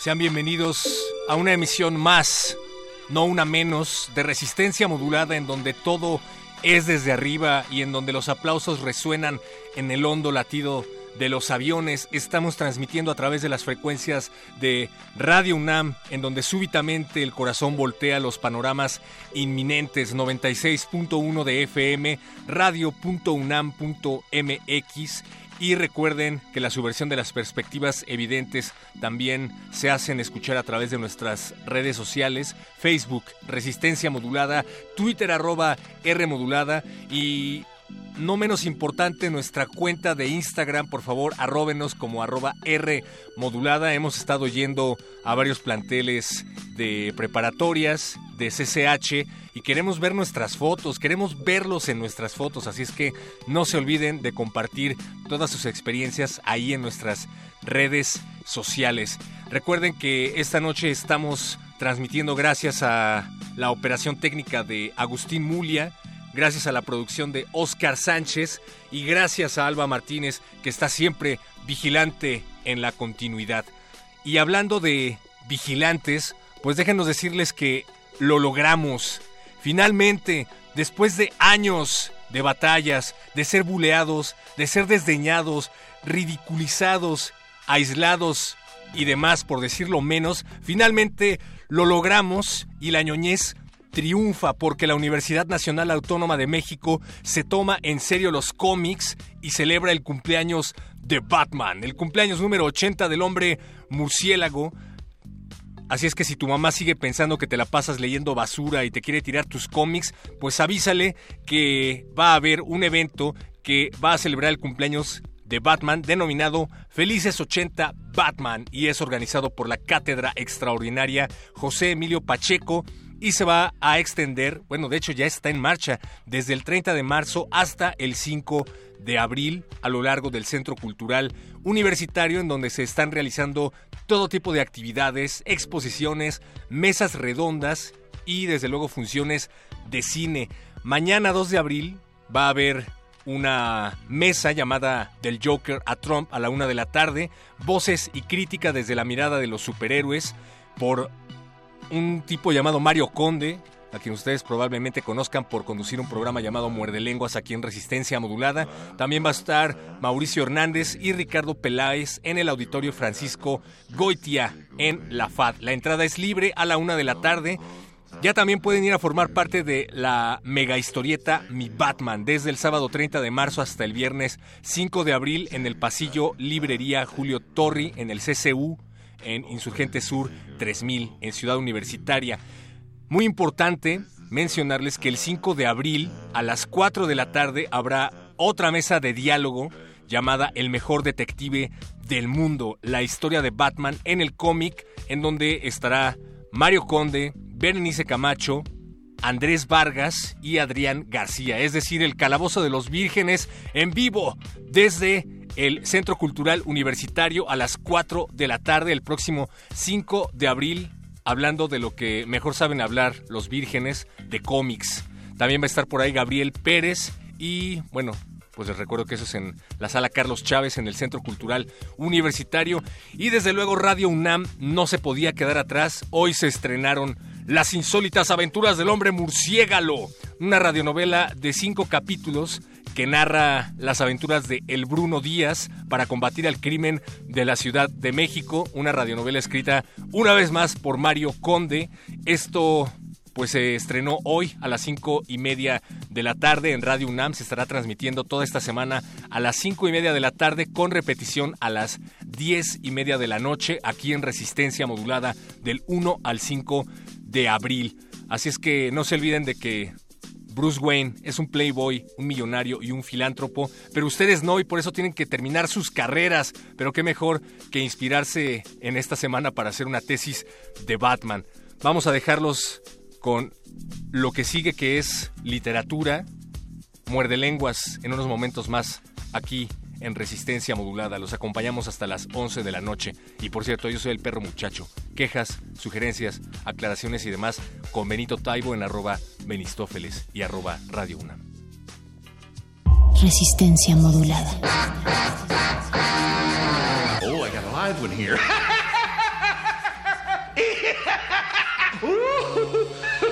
Sean bienvenidos a una emisión más, no una menos, de resistencia modulada en donde todo es desde arriba y en donde los aplausos resuenan en el hondo latido de los aviones. Estamos transmitiendo a través de las frecuencias de Radio UNAM, en donde súbitamente el corazón voltea los panoramas inminentes 96.1 de FM, radio.unam.mx y recuerden que la subversión de las perspectivas evidentes también se hacen escuchar a través de nuestras redes sociales, Facebook Resistencia Modulada, Twitter arroba R Modulada y no menos importante, nuestra cuenta de Instagram, por favor, arróbenos como arroba R modulada. Hemos estado yendo a varios planteles de preparatorias, de CCH, y queremos ver nuestras fotos, queremos verlos en nuestras fotos, así es que no se olviden de compartir todas sus experiencias ahí en nuestras redes sociales. Recuerden que esta noche estamos transmitiendo gracias a la operación técnica de Agustín Mulia, gracias a la producción de Oscar Sánchez y gracias a Alba Martínez que está siempre vigilante en la continuidad. Y hablando de vigilantes, pues déjenos decirles que lo logramos. Finalmente, después de años de batallas, de ser buleados, de ser desdeñados, ridiculizados, aislados y demás, por decirlo menos, finalmente lo logramos y la ñoñez triunfa porque la Universidad Nacional Autónoma de México se toma en serio los cómics y celebra el cumpleaños de Batman, el cumpleaños número 80 del hombre murciélago. Así es que si tu mamá sigue pensando que te la pasas leyendo basura y te quiere tirar tus cómics, pues avísale que va a haber un evento que va a celebrar el cumpleaños de Batman denominado Felices 80 Batman y es organizado por la Cátedra Extraordinaria José Emilio Pacheco y se va a extender, bueno, de hecho ya está en marcha desde el 30 de marzo hasta el 5 de abril a lo largo del Centro Cultural Universitario en donde se están realizando todo tipo de actividades, exposiciones, mesas redondas y desde luego funciones de cine. Mañana 2 de abril va a haber una mesa llamada Del Joker a Trump a la una de la tarde, voces y crítica desde la mirada de los superhéroes por un tipo llamado Mario Conde, a quien ustedes probablemente conozcan por conducir un programa llamado Muerde Lenguas aquí en Resistencia Modulada. También va a estar Mauricio Hernández y Ricardo Peláez en el Auditorio Francisco Goitia en La FAD. La entrada es libre a la una de la tarde. Ya también pueden ir a formar parte de la mega historieta Mi Batman desde el sábado 30 de marzo hasta el viernes 5 de abril en el pasillo Librería Julio Torri en el CCU en Insurgente Sur 3000, en Ciudad Universitaria. Muy importante mencionarles que el 5 de abril a las 4 de la tarde habrá otra mesa de diálogo llamada El mejor detective del mundo, la historia de Batman en el cómic, en donde estará Mario Conde, Berenice Camacho, Andrés Vargas y Adrián García, es decir, el Calabozo de los Vírgenes en vivo desde el Centro Cultural Universitario a las 4 de la tarde el próximo 5 de abril hablando de lo que mejor saben hablar los vírgenes de cómics. También va a estar por ahí Gabriel Pérez y, bueno, pues les recuerdo que eso es en la sala Carlos Chávez, en el Centro Cultural Universitario. Y desde luego Radio UNAM no se podía quedar atrás. Hoy se estrenaron Las insólitas aventuras del hombre murciégalo, una radionovela de cinco capítulos que narra las aventuras de El Bruno Díaz para combatir al crimen de la Ciudad de México, una radionovela escrita una vez más por Mario Conde. Esto pues se estrenó hoy a las cinco y media de la tarde en Radio UNAM. Se estará transmitiendo toda esta semana a las cinco y media de la tarde con repetición a las diez y media de la noche aquí en Resistencia Modulada del 1 al 5 de abril. Así es que no se olviden de que Bruce Wayne es un playboy, un millonario y un filántropo, pero ustedes no y por eso tienen que terminar sus carreras. Pero qué mejor que inspirarse en esta semana para hacer una tesis de Batman. Vamos a dejarlos con lo que sigue que es literatura, muerde lenguas en unos momentos más aquí en Resistencia Modulada. Los acompañamos hasta las 11 de la noche. Y por cierto, yo soy el perro muchacho. Quejas, sugerencias, aclaraciones y demás con Benito Taibo en arroba Benistófeles y arroba Radio UNAM. Resistencia modulada. Oh, I got a live one here.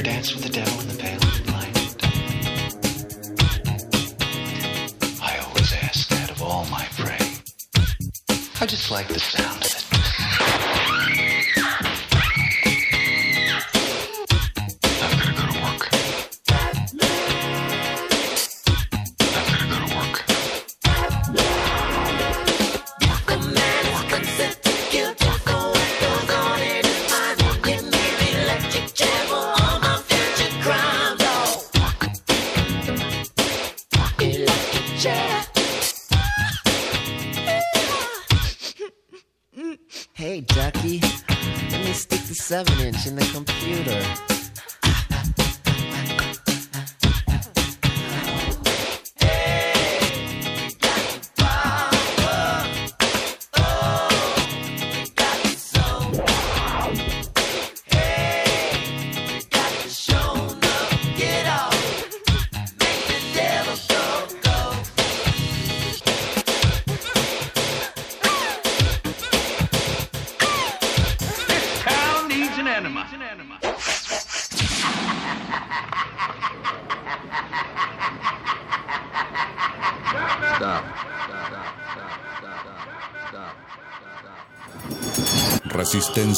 ever dance with the devil in the pale? I always ask that of all my prey. I just like the sound of it.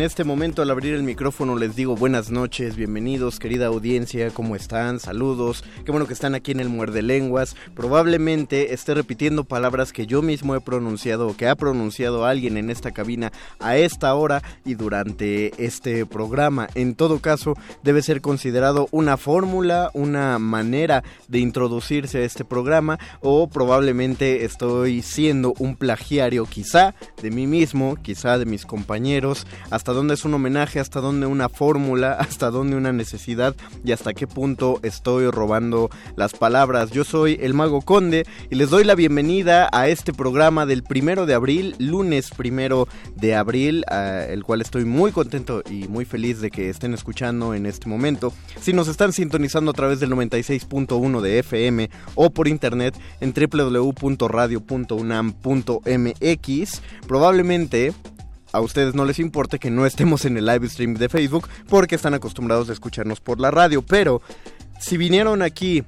En este momento al abrir el micrófono les digo buenas noches, bienvenidos querida audiencia, ¿cómo están? Saludos, qué bueno que están aquí en el Muerde Lenguas. Probablemente esté repitiendo palabras que yo mismo he pronunciado o que ha pronunciado alguien en esta cabina a esta hora y durante este programa. En todo caso, debe ser considerado una fórmula, una manera de introducirse a este programa o probablemente estoy siendo un plagiario quizá de mí mismo, quizá de mis compañeros hasta dónde es un homenaje, hasta dónde una fórmula, hasta dónde una necesidad y hasta qué punto estoy robando las palabras. Yo soy el Mago Conde y les doy la bienvenida a este programa del primero de abril, lunes primero de abril, el cual estoy muy contento y muy feliz de que estén escuchando en este momento. Si nos están sintonizando a través del 96.1 de FM o por internet en www.radio.unam.mx, probablemente a ustedes no les importe que no estemos en el live stream de Facebook porque están acostumbrados a escucharnos por la radio. Pero si vinieron aquí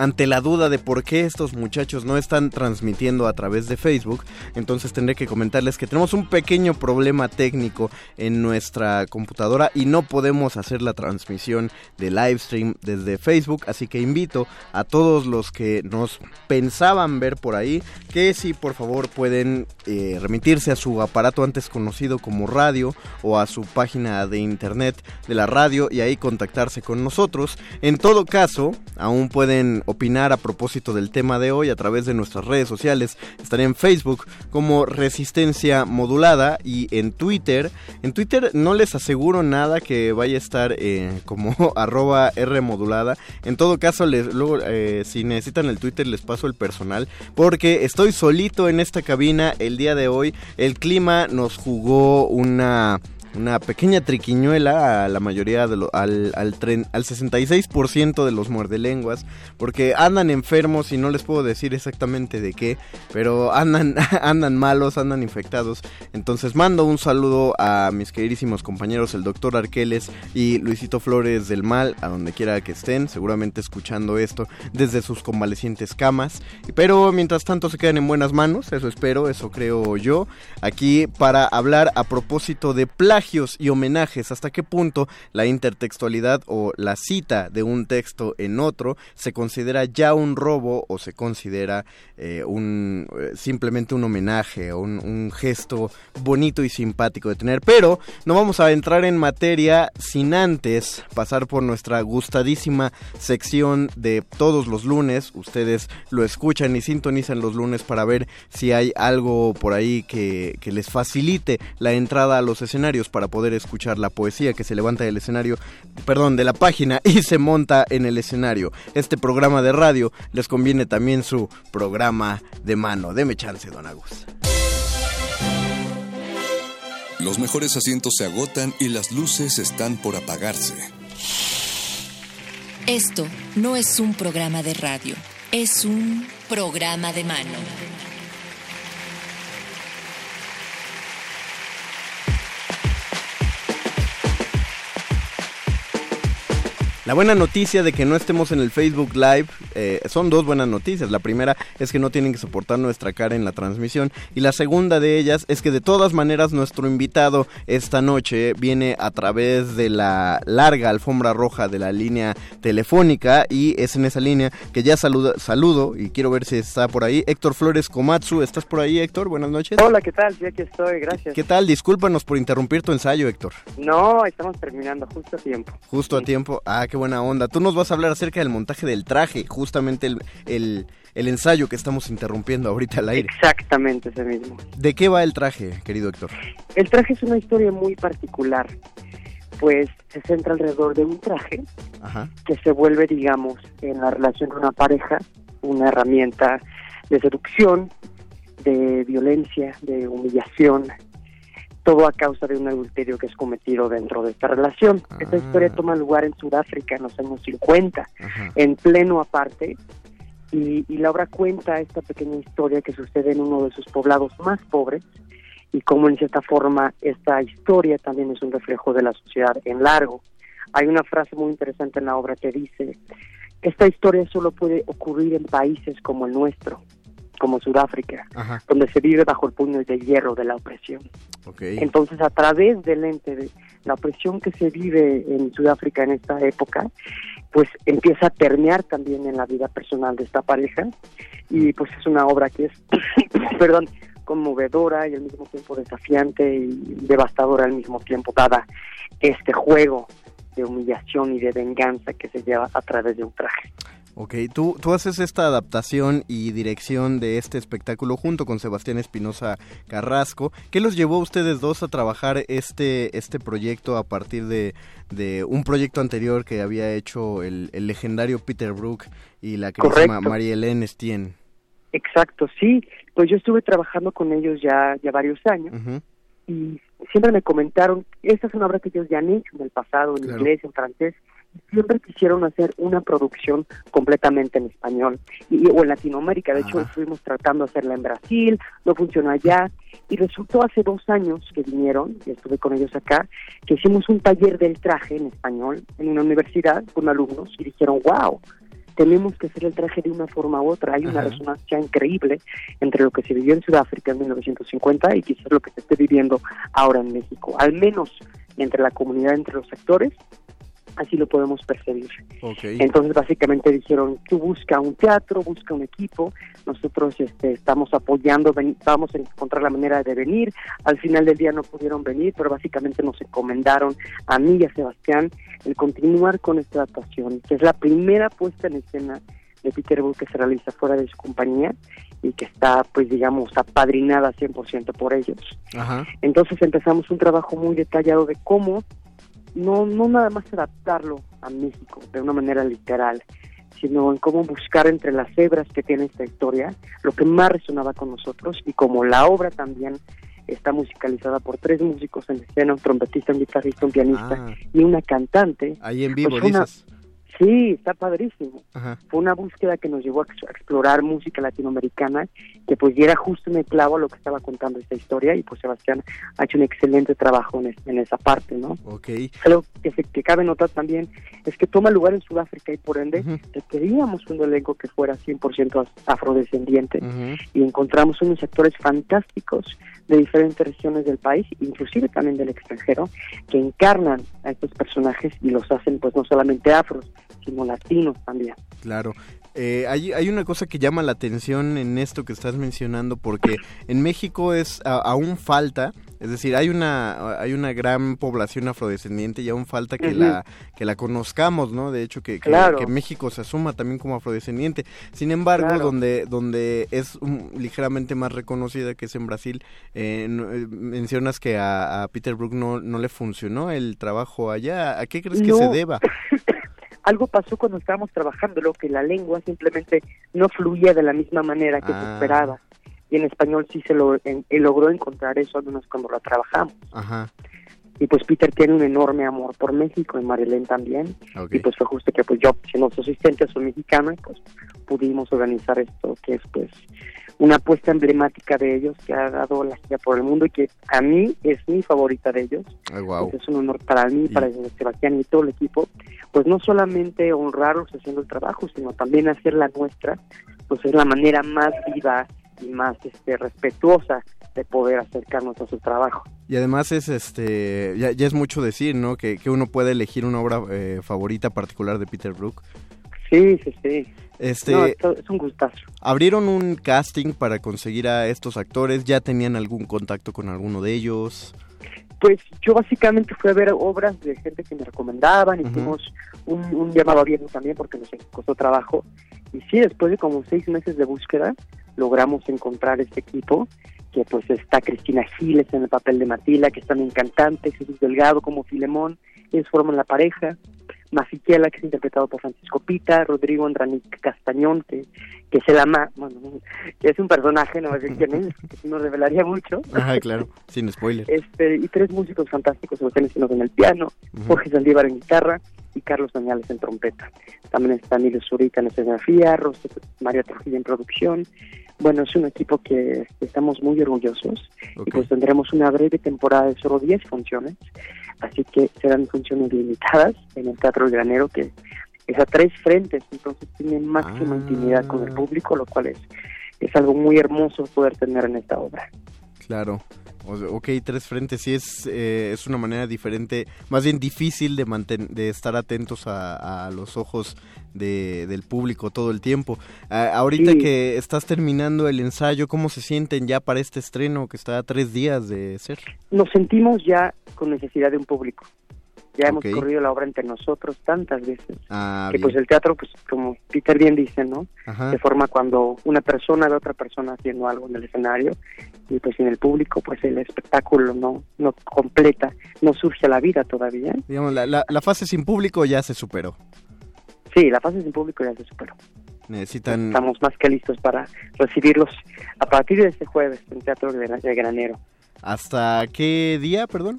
ante la duda de por qué estos muchachos no están transmitiendo a través de Facebook, entonces tendré que comentarles que tenemos un pequeño problema técnico en nuestra computadora y no podemos hacer la transmisión de live stream desde Facebook, así que invito a todos los que nos pensaban ver por ahí que si por favor pueden eh, remitirse a su aparato antes conocido como radio o a su página de internet de la radio y ahí contactarse con nosotros. En todo caso, aún pueden opinar a propósito del tema de hoy a través de nuestras redes sociales. Estaré en Facebook como Resistencia Modulada y en Twitter. En Twitter no les aseguro nada que vaya a estar eh, como arroba R modulada. En todo caso, les, luego eh, si necesitan el Twitter les paso el personal porque estoy solito en esta cabina el día de hoy. El clima nos jugó una una pequeña triquiñuela a la mayoría de lo, al, al, tren, al 66% de los muerdelenguas, porque andan enfermos y no les puedo decir exactamente de qué, pero andan, andan malos, andan infectados. Entonces mando un saludo a mis queridísimos compañeros, el doctor Arqueles y Luisito Flores del Mal, a donde quiera que estén, seguramente escuchando esto desde sus convalecientes camas. Pero mientras tanto se quedan en buenas manos, eso espero, eso creo yo, aquí para hablar a propósito de plagio y homenajes, hasta qué punto la intertextualidad o la cita de un texto en otro se considera ya un robo o se considera eh, un eh, simplemente un homenaje o un, gesto bonito y simpático de tener. Pero no vamos a entrar en materia sin antes pasar por nuestra gustadísima sección de todos los lunes. Ustedes lo escuchan y sintonizan los lunes para ver si hay algo por ahí que les facilite la entrada a los escenarios para poder escuchar la poesía que se levanta del escenario, perdón, de la página y se monta en el escenario. Este programa de radio les conviene también su programa de mano. Deme chance, don Agus. Los mejores asientos se agotan y las luces están por apagarse. Esto no es un programa de radio, es un programa de mano. La buena noticia de que no estemos en el Facebook Live eh, son dos buenas noticias. La primera es que no tienen que soportar nuestra cara en la transmisión y la segunda de ellas es que de todas maneras nuestro invitado esta noche viene a través de la larga alfombra roja de la línea telefónica y es en esa línea que ya saluda, saludo y quiero ver si está por ahí. Héctor Flores Komatsu, ¿estás por ahí Héctor? Buenas noches. Hola, ¿qué tal? Sí, aquí estoy, gracias. ¿Qué tal? Discúlpanos por interrumpir tu ensayo Héctor. No, estamos terminando justo a tiempo. Justo a tiempo. Ah, qué buena onda. Tú nos vas a hablar acerca del montaje del traje, justamente el, el, el ensayo que estamos interrumpiendo ahorita al aire. Exactamente ese mismo. ¿De qué va el traje, querido Héctor? El traje es una historia muy particular, pues se centra alrededor de un traje Ajá. que se vuelve, digamos, en la relación con una pareja, una herramienta de seducción, de violencia, de humillación, todo a causa de un adulterio que es cometido dentro de esta relación. Esta historia toma lugar en Sudáfrica en los años 50, en pleno aparte, y, y la obra cuenta esta pequeña historia que sucede en uno de sus poblados más pobres, y cómo en cierta forma esta historia también es un reflejo de la sociedad en largo. Hay una frase muy interesante en la obra que dice, esta historia solo puede ocurrir en países como el nuestro, como Sudáfrica, Ajá. donde se vive bajo el puño de hierro de la opresión. Entonces, a través del ente de la opresión que se vive en Sudáfrica en esta época, pues empieza a permear también en la vida personal de esta pareja y pues es una obra que es, perdón, conmovedora y al mismo tiempo desafiante y devastadora al mismo tiempo, dada este juego de humillación y de venganza que se lleva a través de un traje. Ok, tú, tú haces esta adaptación y dirección de este espectáculo junto con Sebastián Espinosa Carrasco. ¿Qué los llevó a ustedes dos a trabajar este, este proyecto a partir de, de un proyecto anterior que había hecho el, el legendario Peter Brook y la queridísima Correcto. María Elena Stien? Exacto, sí. Pues yo estuve trabajando con ellos ya, ya varios años y siempre me comentaron, esta es una obra que ellos ya han hecho en el pasado, en Claro. inglés, en francés, siempre quisieron hacer una producción completamente en español y, o en Latinoamérica. De hecho, estuvimos tratando de hacerla en Brasil, no funcionó allá, y resultó hace dos años que vinieron, y estuve con ellos acá, que hicimos un taller del traje en español en una universidad con alumnos y dijeron, wow, tenemos que hacer el traje de una forma u otra. Hay una Ajá. resonancia increíble entre lo que se vivió en Sudáfrica en 1950 y quizás lo que se esté viviendo ahora en México. Al menos entre la comunidad, entre los actores, así lo podemos percibir. Ok. Entonces, básicamente dijeron, tú busca un teatro, busca un equipo, nosotros este, estamos apoyando, ven- vamos a encontrar la manera de venir. Al final del día no pudieron venir, pero básicamente nos encomendaron a mí y a Sebastián el continuar con esta adaptación, que es la primera puesta en escena de Peter Brook que se realiza fuera de su compañía y que está, pues digamos, apadrinada 100% por ellos. Ajá. Entonces empezamos un trabajo muy detallado de cómo no, no nada más adaptarlo a México de una manera literal, sino en cómo buscar entre las hebras que tiene esta historia lo que más resonaba con nosotros y como la obra también está musicalizada por tres músicos en escena, un trompetista, un guitarrista, un pianista Ah, y una cantante. ahí en vivo Pues una- dices. Sí, está padrísimo Ajá. fue una búsqueda que nos llevó a ex- a explorar música latinoamericana que pues diera justo en el clavo a lo que estaba contando esta historia y pues Sebastián ha hecho un excelente trabajo en, es- en esa parte, ¿no? Ok. Algo que, se- que cabe notar también es que toma lugar en Sudáfrica y por ende Ujú. queríamos un elenco que fuera 100% as- afrodescendiente y encontramos unos actores fantásticos de diferentes regiones del país, inclusive también del extranjero, que encarnan a estos personajes y los hacen pues no solamente afros, sino latinos también. Claro. Eh, hay, hay una cosa que llama la atención en esto que estás mencionando porque en México es a- aún falta, es decir, hay una hay una gran población afrodescendiente y aún falta que la que la conozcamos, ¿no? De hecho que, que, Claro. que México se asuma también como afrodescendiente. Sin embargo, Claro. donde donde es un- ligeramente más reconocida que es en Brasil, eh, eh, mencionas que a, a Peter Brook no no le funcionó el trabajo allá. ¿A qué crees que se deba? algo pasó cuando estábamos trabajando, lo que la lengua simplemente no fluía de la misma manera que se Ah. esperaba. Y en español sí se lo, en- logró encontrar eso, al menos cuando la trabajamos. Ajá. Y pues Peter tiene un enorme amor por México y Marilén también. Y pues fue justo que pues yo, siendo su asistente, soy mexicano, y pues pudimos organizar esto, que es pues una apuesta emblemática de ellos que ha dado la gira por el mundo y que a mí es mi favorita de ellos. Ay. Pues es un honor para mí, Y- para Sebastián y todo el equipo, pues no solamente honrarlos haciendo el trabajo, sino también hacer la nuestra, pues es la manera más viva y más este, respetuosa de poder acercarnos a su trabajo. Y además es este ya, ya es mucho decir, ¿no? Que, que uno puede elegir una obra eh, favorita particular de Peter Brook. Sí, sí, sí. Este, No, es un gustazo. ¿Abrieron un casting para conseguir a estos actores? ¿Ya tenían algún contacto con alguno de ellos? Pues yo básicamente fui a ver obras de gente que me recomendaban, hicimos un, un llamado abierto también porque nos costó trabajo. Y sí, después de como seis meses de búsqueda, logramos encontrar este equipo, que pues está Cristina Giles en el papel de Matila, que es también cantante, Jesús Delgado como Filemón, ellos forman la pareja, Mafiquela, que es interpretado por Francisco Pita, Rodrigo Andranic Castañón, que, que es el ama, bueno, que es un personaje, no decir quién es, que nos revelaría mucho. Ajá, claro, sin spoiler. Este, y tres músicos fantásticos, Sebastián Espinos en el piano. Jorge Saldívar en guitarra y Carlos Dañales en trompeta. También está Emilio Zurita en escenografía, Rosa María Trujillo en producción. Bueno, es un equipo que estamos muy orgullosos y pues tendremos una breve temporada de solo 10 funciones, así que serán funciones limitadas en el Teatro El Granero que es a tres frentes, entonces tiene máxima intimidad con el público, lo cual es, es algo muy hermoso poder tener en esta obra. Claro. Ok, tres frentes, sí es, eh, es una manera diferente, más bien difícil de, manten- de estar atentos a, a los ojos de- del público todo el tiempo. Ah, ahorita Sí. que estás terminando el ensayo, ¿cómo se sienten ya para este estreno que está a tres días de ser? nos sentimos ya con necesidad de un público. Ya hemos corrido la obra entre nosotros tantas veces Ah, que bien. pues el teatro, pues como Peter bien dice, ¿no? Ajá. Se forma cuando una persona ve a otra persona haciendo algo en el escenario y pues sin el público, pues el espectáculo no no completa, no surge a la vida todavía. Digamos, la, la- la fase sin público ya se superó. Sí, la fase sin público ya se superó. Necesitan... Estamos más que listos para recibirlos a partir de este jueves en Teatro de Granero. ¿Hasta qué día, perdón?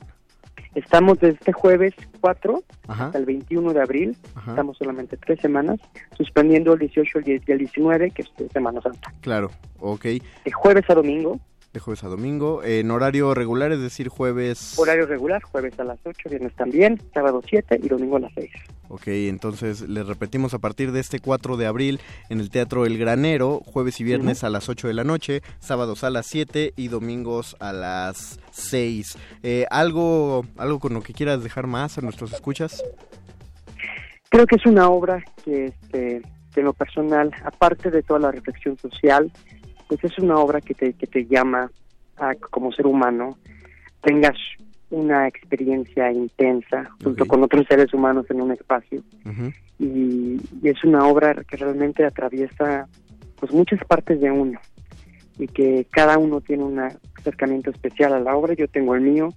Estamos desde este jueves 4 Ajá. hasta el 21 de abril. Ajá. Estamos solamente tres semanas, suspendiendo el 18 el 10 y el 19, que es Semana Santa. Claro, ok. De jueves a domingo, De jueves a domingo, en horario regular, es decir, jueves... horario regular, jueves a las 8, viernes también, sábado 7 y domingo a las 6. Ok, entonces les repetimos a partir de este 4 de abril en el Teatro El Granero, jueves y viernes a las 8 de la noche, sábados a las 7 y domingos a las 6. Eh, ¿algo, ¿Algo con lo que quieras dejar más a nuestros escuchas? Creo que es una obra que, este, que en lo personal, aparte de toda la reflexión social, pues es una obra que te, que te llama a, como ser humano, tengas una experiencia intensa junto con otros seres humanos en un espacio. y, y es una obra que realmente atraviesa pues muchas partes de uno y que cada uno tiene un acercamiento especial a la obra. Yo tengo el mío,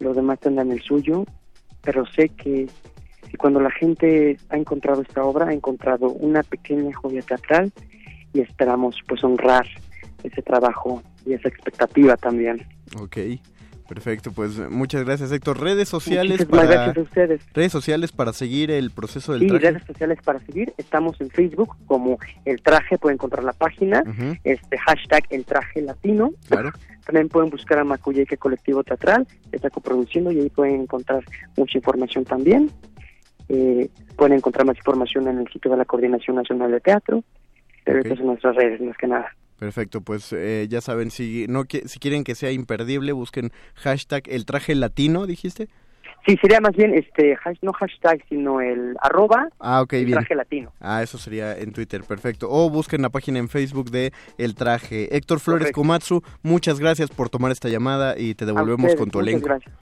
los demás tendrán el suyo, pero sé que, que cuando la gente ha encontrado esta obra, ha encontrado una pequeña joya teatral y esperamos pues honrar ese trabajo y esa expectativa también. Ok, perfecto, pues muchas gracias Héctor. Redes sociales Muchísimas para... gracias a ustedes. Redes sociales para seguir el proceso del Y traje. redes sociales para seguir, estamos en Facebook como El Traje, pueden encontrar la página, este hashtag El Traje Latino. Claro. También pueden buscar a Macuyeque Colectivo Teatral, que está coproduciendo y ahí pueden encontrar mucha información también. Eh, pueden encontrar más información en el sitio de la Coordinación Nacional de Teatro, pero estas son nuestras redes más que nada. Perfecto, pues eh, ya saben, si no si quieren que sea imperdible, busquen hashtag el traje latino, dijiste. Sí, sería más bien, este hash- no hashtag, sino el arroba Ah, ok, El bien. Traje Latino. Ah, eso sería en Twitter, perfecto. O busquen la página en Facebook de El Traje. Héctor Flores. Komatsu, muchas gracias por tomar esta llamada y te devolvemos ustedes, con tu muchas elenco. gracias.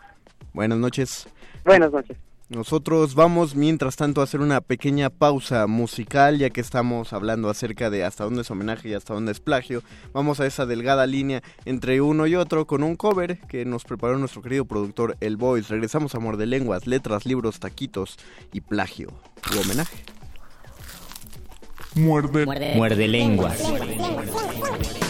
Buenas noches. Buenas noches. Nosotros vamos, mientras tanto, a hacer una pequeña pausa musical, ya que estamos hablando acerca de hasta dónde es homenaje y hasta dónde es plagio. Vamos a esa delgada línea entre uno y otro con un cover que nos preparó nuestro querido productor El Voice. Regresamos a Amor de Lenguas, letras, libros, taquitos y plagio. U homenaje. Muerde. Muerde lenguas. Right,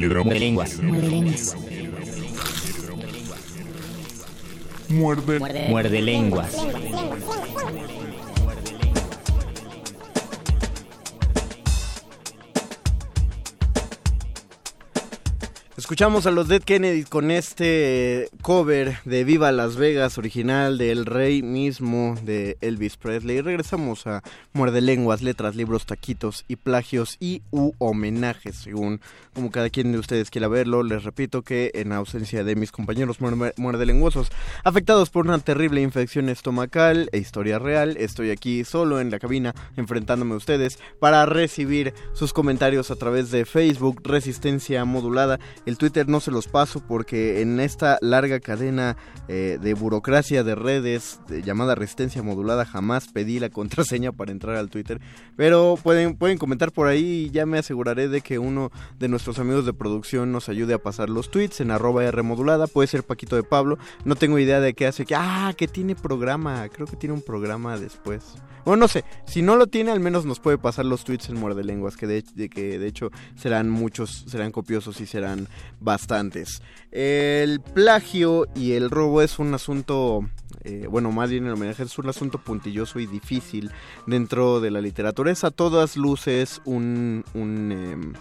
Muerde lenguas. Muerde lenguas. Muerde. Muerde lenguas. Escuchamos a los Dead Kennedy con este cover de Viva Las Vegas, original del rey mismo de Elvis Presley. Regresamos a Muerde Lenguas, letras, libros, taquitos y plagios y u homenajes, según como cada quien de ustedes quiera verlo. Les repito que en ausencia de mis compañeros muerde, lenguosos afectados por una terrible infección estomacal e historia real, estoy aquí solo en la cabina enfrentándome a ustedes para recibir sus comentarios a través de Facebook, Resistencia Modulada. Twitter no se los paso porque en esta larga cadena eh, de burocracia de redes de llamada Resistencia Modulada jamás pedí la contraseña para entrar al Twitter. Pero pueden, pueden comentar por ahí y ya me aseguraré de que uno de nuestros amigos de producción nos ayude a pasar los tweets en arroba R modulada. Puede ser Paquito de Pablo. No tengo idea de qué hace. Ah, que tiene programa. Creo que tiene un programa después. Bueno, no sé. Si no lo tiene, al menos nos puede pasar los tweets en Muerde Lenguas. Que de, de que de hecho serán muchos, serán copiosos y serán bastantes. El plagio y el robo es un asunto, eh, bueno, más bien el homenaje es un asunto puntilloso y difícil dentro de la literatura. Es a todas luces un, un eh,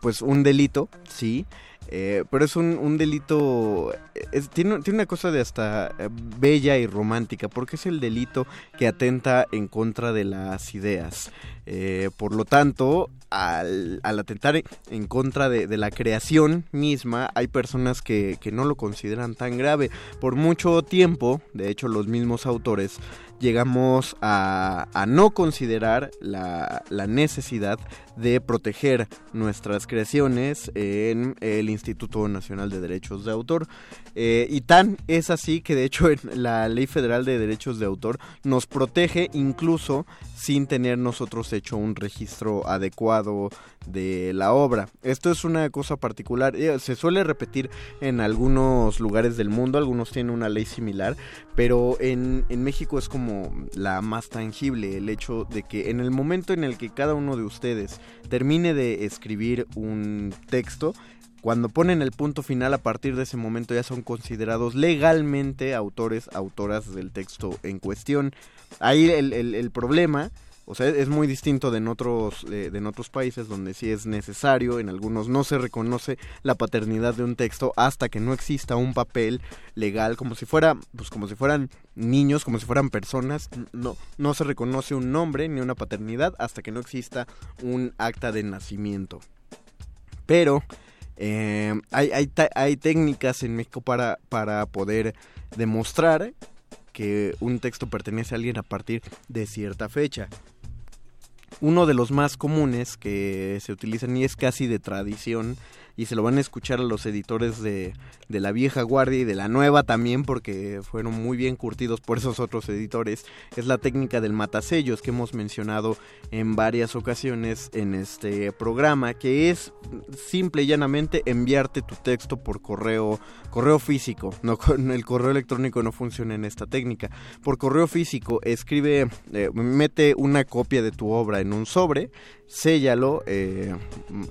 pues un delito, sí. Eh, pero es un, un delito, es, tiene, tiene, una cosa de hasta bella y romántica, porque es el delito que atenta en contra de las ideas. Eh, por lo tanto, al, al atentar en contra de, de, la creación misma, hay personas que, no lo consideran tan grave. Por mucho tiempo, de hecho los mismos autores, llegamos a, a no considerar la, la, necesidad de proteger nuestras creaciones en el Instituto Nacional de Derechos de Autor. Eh, y tan es así que de hecho la Ley Federal de Derechos de Autor nos protege incluso sin tener nosotros hecho un registro adecuado de la obra. Esto es una cosa particular, eh, se suele repetir en algunos lugares del mundo, algunos tienen una ley similar, pero en, en México es como la más tangible, el hecho de que en el momento en el que cada uno de ustedes termine de escribir un texto, cuando ponen el punto final a partir de ese momento ya son considerados legalmente autores, autoras del texto en cuestión. Ahí el, el, el problema, o sea, es muy distinto de en, otros, de, en otros países donde sí es necesario, en algunos no se reconoce la paternidad de un texto hasta que no exista un papel legal, como si fuera, pues como si fueran niños, como si fueran personas, no, no se reconoce un nombre ni una paternidad hasta que no exista un acta de nacimiento. Pero eh, hay, hay, hay técnicas en México para, para poder demostrar que un texto pertenece a alguien a partir de cierta fecha. Uno de los más comunes que se utilizan y es casi de tradición y se lo van a escuchar a los editores de, de la vieja guardia y de la nueva también porque fueron muy bien curtidos por esos otros editores. Es la técnica del matasellos que hemos mencionado en varias ocasiones en este programa que es simple y llanamente enviarte tu texto por correo correo físico. No el correo electrónico no funciona en esta técnica. Por correo físico escribe eh, mete una copia de tu obra en un sobre séllalo, eh,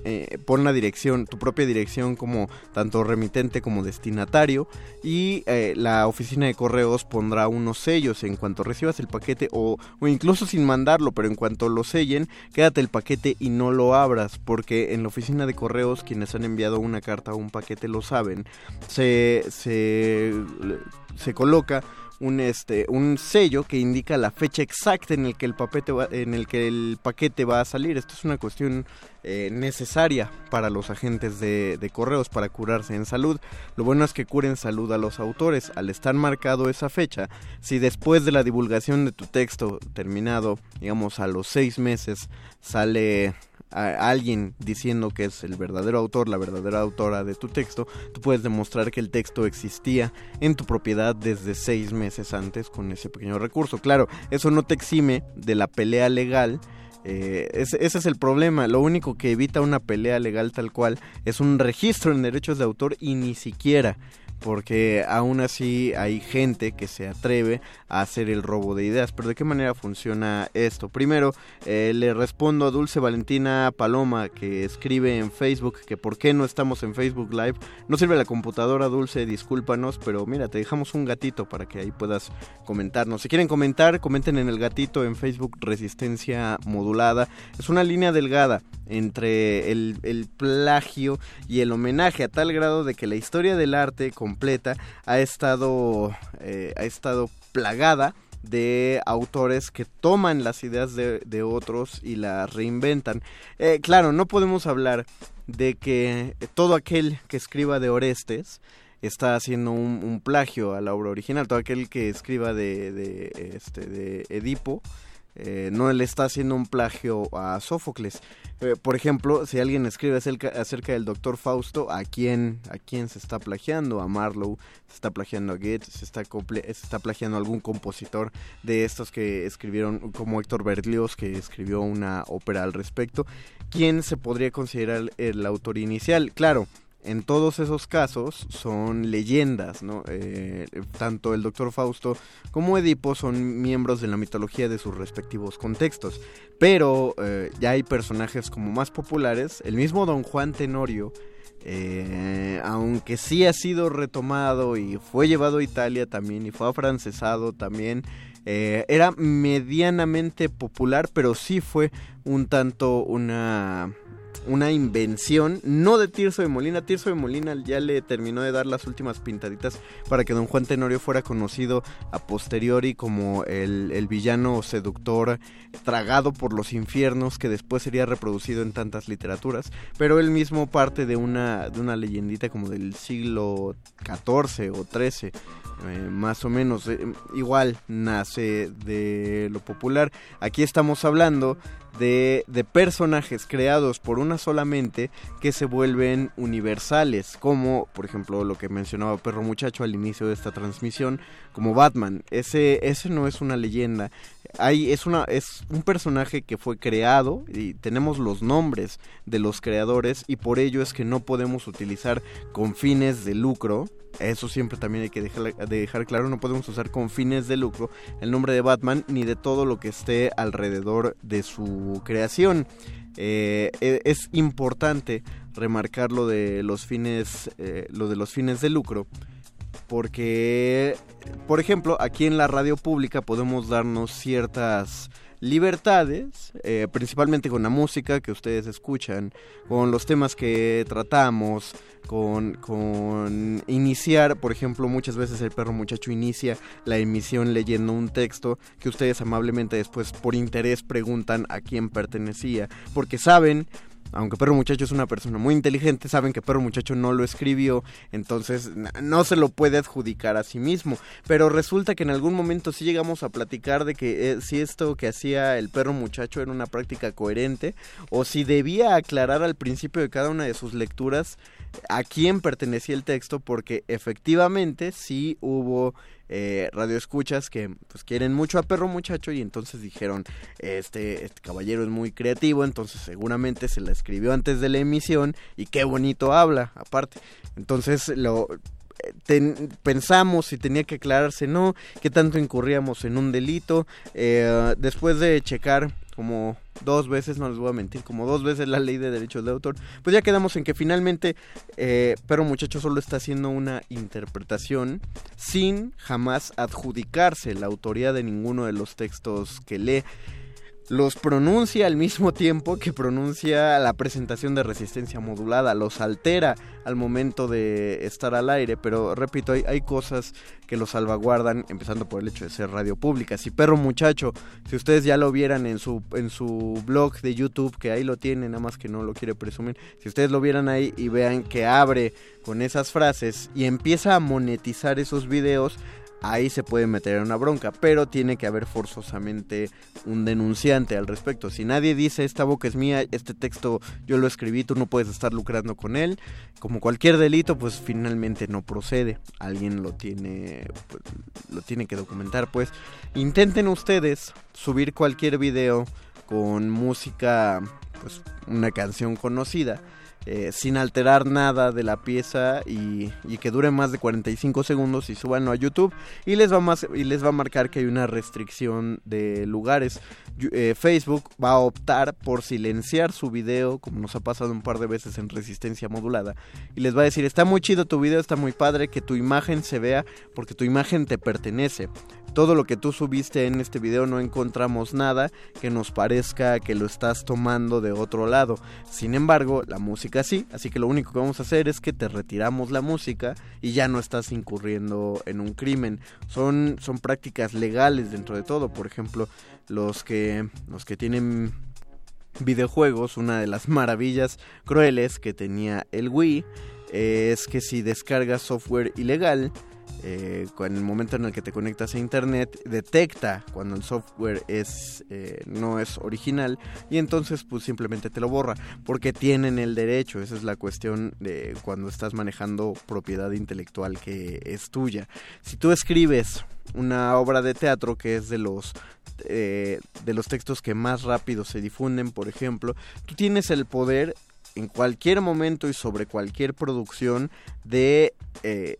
eh, pon la dirección, tu propia dirección como tanto remitente como destinatario y eh, la oficina de correos pondrá unos sellos. En cuanto recibas el paquete o, o incluso sin mandarlo, pero en cuanto lo sellen, quédate el paquete y no lo abras porque en la oficina de correos quienes han enviado una carta o un paquete lo saben, se, se, se coloca un este un sello que indica la fecha exacta en el que el paquete va, en el que el paquete va a salir. Esto es una cuestión eh, necesaria para los agentes de, de, correos para curarse en salud. Lo bueno es que curen salud a los autores. Al estar marcado esa fecha si después de la divulgación de tu texto terminado digamos a los seis meses sale a alguien diciendo que es el verdadero autor, la verdadera autora de tu texto, tú puedes demostrar que el texto existía en tu propiedad desde seis meses antes con ese pequeño recurso. Claro, eso no te exime de la pelea legal. Eh, ese, ese, es el problema. Lo único que evita una pelea legal tal cual es un registro en derechos de autor y ni siquiera porque aún así hay gente que se atreve a hacer el robo de ideas. Pero ¿de qué manera funciona esto? Primero, eh, le respondo a Dulce Valentina Paloma que escribe en Facebook que por qué no estamos en Facebook Live. No sirve la computadora, Dulce, discúlpanos, pero mira, te dejamos un gatito para que ahí puedas comentarnos. Si quieren comentar, comenten en el gatito en Facebook Resistencia Modulada. Es una línea delgada entre el, el plagio y el homenaje a tal grado de que la historia del arte completa ha estado eh, ha estado plagada de autores que toman las ideas de, otros y las reinventan. Eh, claro, no podemos hablar de que todo aquel que escriba de Orestes está haciendo un, un plagio a la obra original, todo aquel que escriba de, de, este, de Edipo. Eh, no le está haciendo un plagio a Sófocles. Eh, por ejemplo, si alguien escribe acerca, del doctor Fausto, ¿a quién, ¿a quién se está plagiando? A Marlowe, se está plagiando a Goethe, se está, se está plagiando a algún compositor de estos que escribieron, como Héctor Berlioz, que escribió una ópera al respecto. ¿Quién se podría considerar el autor inicial? Claro, en todos esos casos son leyendas, ¿no? Eh, tanto el doctor Fausto como Edipo son miembros de la mitología de sus respectivos contextos. Pero eh, ya hay personajes como más populares, el mismo Don Juan Tenorio, eh, aunque sí ha sido retomado y fue llevado a Italia también y fue afrancesado también, era medianamente popular, pero sí fue un tanto una una invención, no de Tirso de Molina. Tirso de Molina ya le terminó de dar las últimas pintaditas para que don Juan Tenorio fuera conocido a posteriori como el, el villano seductor tragado por los infiernos que después sería reproducido en tantas literaturas. Pero él mismo parte de una, de una leyendita como del siglo XIV o XIII. Eh, más o menos eh, igual nace de lo popular aquí estamos hablando de, de, personajes creados por una sola mente que se vuelven universales, como por ejemplo lo que mencionaba Perro Muchacho al inicio de esta transmisión, como Batman. Ese, ese no es una leyenda, Hay, es, una, es un personaje que fue creado y tenemos los nombres de los creadores y por ello es que no podemos utilizar con fines de lucro eso siempre también hay que dejar, dejar, claro, no podemos usar con fines de lucro el nombre de Batman ni de todo lo que esté alrededor de su creación. Eh, es importante remarcar lo de los fines, eh, lo de los fines de lucro, porque, por ejemplo, aquí en la radio pública podemos darnos ciertas libertades, eh, principalmente con la música que ustedes escuchan, con los temas que tratamos, con, con, iniciar, por ejemplo, muchas veces el perro muchacho inicia la emisión leyendo un texto que ustedes amablemente después por interés preguntan a quién pertenecía, porque saben aunque Perro Muchacho es una persona muy inteligente, saben que Perro Muchacho no lo escribió, entonces no se lo puede adjudicar a sí mismo. Pero resulta que en algún momento sí llegamos a platicar de que eh, si esto que hacía el Perro Muchacho era una práctica coherente, o si debía aclarar al principio de cada una de sus lecturas a quién pertenecía el texto, porque efectivamente sí hubo eh, radioescuchas que pues quieren mucho a Perro Muchacho y entonces dijeron este, este caballero es muy creativo entonces seguramente se la escribió antes de la emisión y qué bonito habla aparte entonces lo ten- pensamos si tenía que aclararse no, qué tanto incurríamos en un delito. Eh, después de checar como dos veces, no les voy a mentir, como dos veces la ley de derechos de autor, pues ya quedamos en que finalmente eh, Pero Muchacho solo está haciendo una interpretación sin jamás adjudicarse la autoría de ninguno de los textos que lee los pronuncia al mismo tiempo que pronuncia la presentación de resistencia modulada, los altera al momento de estar al aire, pero repito, hay, cosas que lo salvaguardan, empezando por el hecho de ser radio pública. Si Perro Muchacho, si ustedes ya lo vieran en su, en su blog de YouTube, que ahí lo tiene, nada más que no lo quiere presumir, si ustedes lo vieran ahí y vean que abre con esas frases y empieza a monetizar esos videos, ahí se puede meter en una bronca, pero tiene que haber forzosamente un denunciante al respecto. Si nadie dice esta boca es mía, este texto yo lo escribí, tú no puedes estar lucrando con él, como cualquier delito, pues finalmente no procede. Alguien lo tiene, pues, lo tiene que documentar, pues. Intenten ustedes subir cualquier video con música, pues una canción conocida eh, sin alterar nada de la pieza y, que dure más de 45 segundos y súbanlo a YouTube y les va más y les va a marcar que hay una restricción de lugares. Eh, Facebook va a optar por silenciar su video, como nos ha pasado un par de veces en resistencia modulada, y les va a decir, está muy chido tu video, está muy padre, que tu imagen se vea porque tu imagen te pertenece. Todo lo que tú subiste en este video no encontramos nada que nos parezca que lo estás tomando de otro lado. Sin embargo, la música sí, así que lo único que vamos a hacer es que te retiramos la música y ya no estás incurriendo en un crimen. Son, son prácticas legales dentro de todo. Por ejemplo, los que, los que tienen videojuegos, una de las maravillas crueles que tenía el Wii es que si descargas software ilegal, eh, en el momento en el que te conectas a internet detecta cuando el software es eh, no es original y entonces pues simplemente te lo borra porque tienen el derecho. Esa es la cuestión de cuando estás manejando propiedad intelectual que es tuya. Si tú escribes una obra de teatro que es de los eh, de los textos que más rápido se difunden por ejemplo tú tienes el poder en cualquier momento y sobre cualquier producción de eh,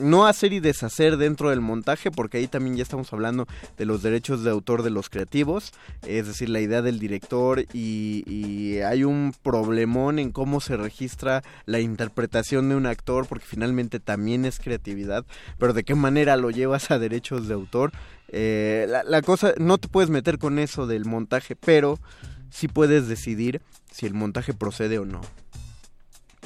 no hacer y deshacer dentro del montaje, porque ahí también ya estamos hablando de los derechos de autor de los creativos, es decir, la idea del director y, y hay un problemón en cómo se registra la interpretación de un actor, porque finalmente también es creatividad, pero de qué manera lo llevas a derechos de autor. Eh, la, la cosa, no te puedes meter con eso del montaje, pero sí puedes decidir si el montaje procede o no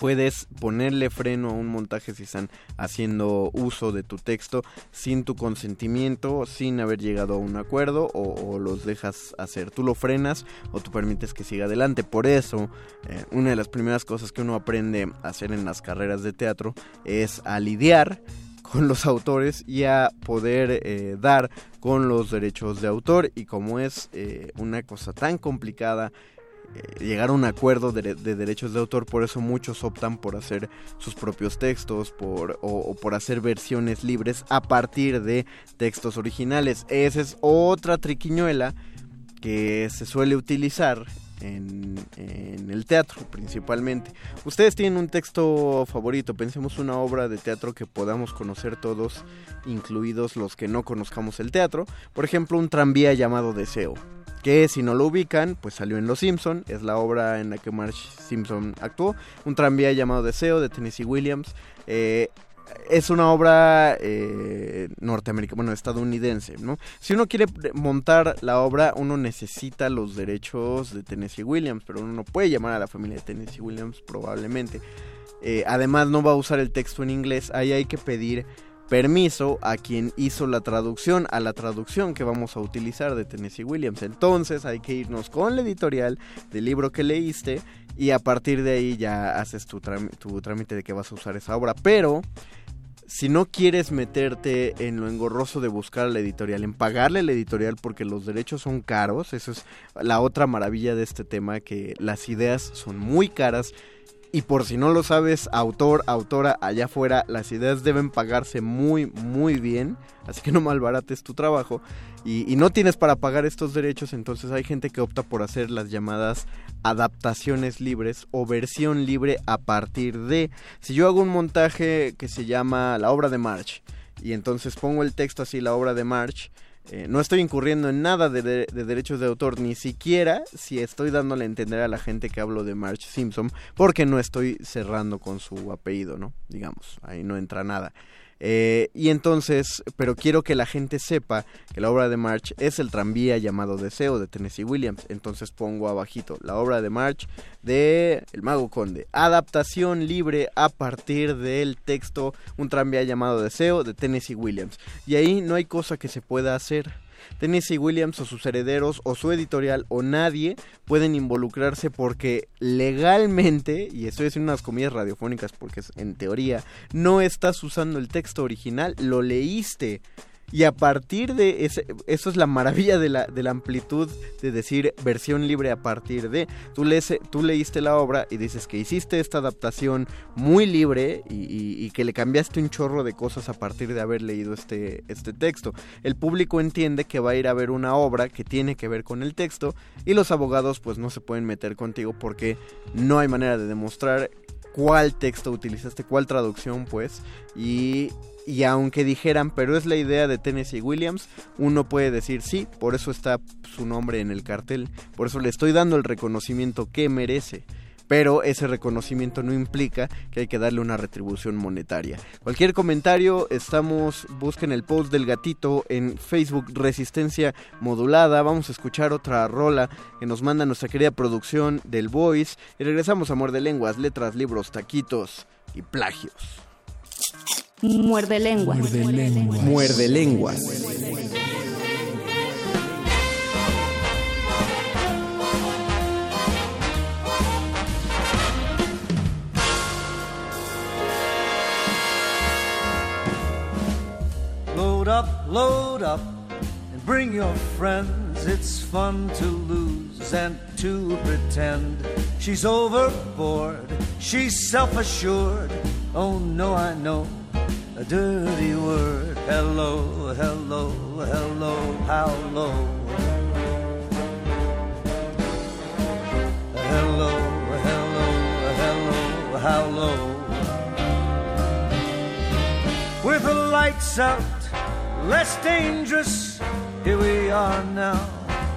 puedes ponerle freno a un montaje si están haciendo uso de tu texto sin tu consentimiento, sin haber llegado a un acuerdo o, los dejas hacer. Tú lo frenas o tú permites que siga adelante. Por eso, eh, una de las primeras cosas que uno aprende a hacer en las carreras de teatro es a lidiar con los autores y a poder eh, dar con los derechos de autor y como es eh, una cosa tan complicada llegar a un acuerdo de, de, derechos de autor, por eso muchos optan por hacer sus propios textos por, o, o, por hacer versiones libres a partir de textos originales. Esa es otra triquiñuela que se suele utilizar en, en, el teatro principalmente. Ustedes tienen un texto favorito, pensemos una obra de teatro que podamos conocer todos, incluidos los que no conozcamos el teatro. Por ejemplo, un tranvía llamado Deseo que si no lo ubican, pues salió en Los Simpson, es la obra en la que Marge Simpson actuó, un tranvía llamado Deseo de Tennessee Williams. Eh, es una obra eh, norteamericana, bueno, estadounidense, ¿no? Si uno quiere montar la obra, uno necesita los derechos de Tennessee Williams, pero uno no puede llamar a la familia de Tennessee Williams probablemente. Eh, además, no va a usar el texto en inglés, ahí hay que pedir permiso a quien hizo la traducción, a la traducción que vamos a utilizar de Tennessee Williams. Entonces hay que irnos con la editorial del libro que leíste y a partir de ahí ya haces tu, tu trámite de que vas a usar esa obra. Pero si no quieres meterte en lo engorroso de buscar a la editorial, en pagarle a la editorial porque los derechos son caros, eso es la otra maravilla de este tema, que las ideas son muy caras. Y por si no lo sabes, autor, autora, allá afuera, las ideas deben pagarse muy, muy bien. Así que no malbarates tu trabajo. Y, y no tienes para pagar estos derechos, entonces hay gente que opta por hacer las llamadas adaptaciones libres o versión libre a partir de... Si yo hago un montaje que se llama La obra de March y entonces pongo el texto así, La obra de March, eh, no estoy incurriendo en nada de, de- de derechos de autor, ni siquiera si estoy dándole a entender a la gente que hablo de March Simpson, porque no estoy cerrando con su apellido, ¿no? Digamos, ahí no entra nada. Eh, y entonces, pero quiero que la gente sepa que la obra de March es el tranvía llamado Deseo de Tennessee Williams. Entonces pongo abajito la obra de March de El Mago Conde. Adaptación libre a partir del texto Un tranvía llamado Deseo de Tennessee Williams. Y ahí no hay cosa que se pueda hacer. Tennessee Williams o sus herederos o su editorial o nadie pueden involucrarse porque legalmente, y estoy haciendo unas comillas radiofónicas porque es en teoría, no estás usando el texto original, lo leíste. Y a partir de ese, eso es la maravilla de la, de la amplitud de decir versión libre a partir de. Tú, lees, tú leíste la obra y dices que hiciste esta adaptación muy libre y, que le cambiaste un chorro de cosas a partir de haber leído este, este texto. El público entiende que va a ir a ver una obra que tiene que ver con el texto y los abogados pues no se pueden meter contigo porque no hay manera de demostrar cuál texto utilizaste, cuál traducción, pues. Y, y aunque dijeran, pero es la idea de Tennessee Williams, uno puede decir sí, por eso está su nombre en el cartel, por eso le estoy dando el reconocimiento que merece. Pero ese reconocimiento no implica que hay que darle una retribución monetaria. Cualquier comentario, estamos, busquen el post del gatito en Facebook Resistencia Modulada. Vamos a escuchar otra rola que nos manda nuestra querida producción del Voice. Y regresamos a Amor de Lenguas, letras, libros, taquitos y plagios. Muerde lenguas. Muerde lenguas. Load up, load up, and bring your friends. It's fun to lose and to pretend. She's overboard, she's self assured. Oh no, I know a dirty word. Hello, hello, hello, how low? Hello, hello, hello, how low? With the lights out, less dangerous. Here we are now.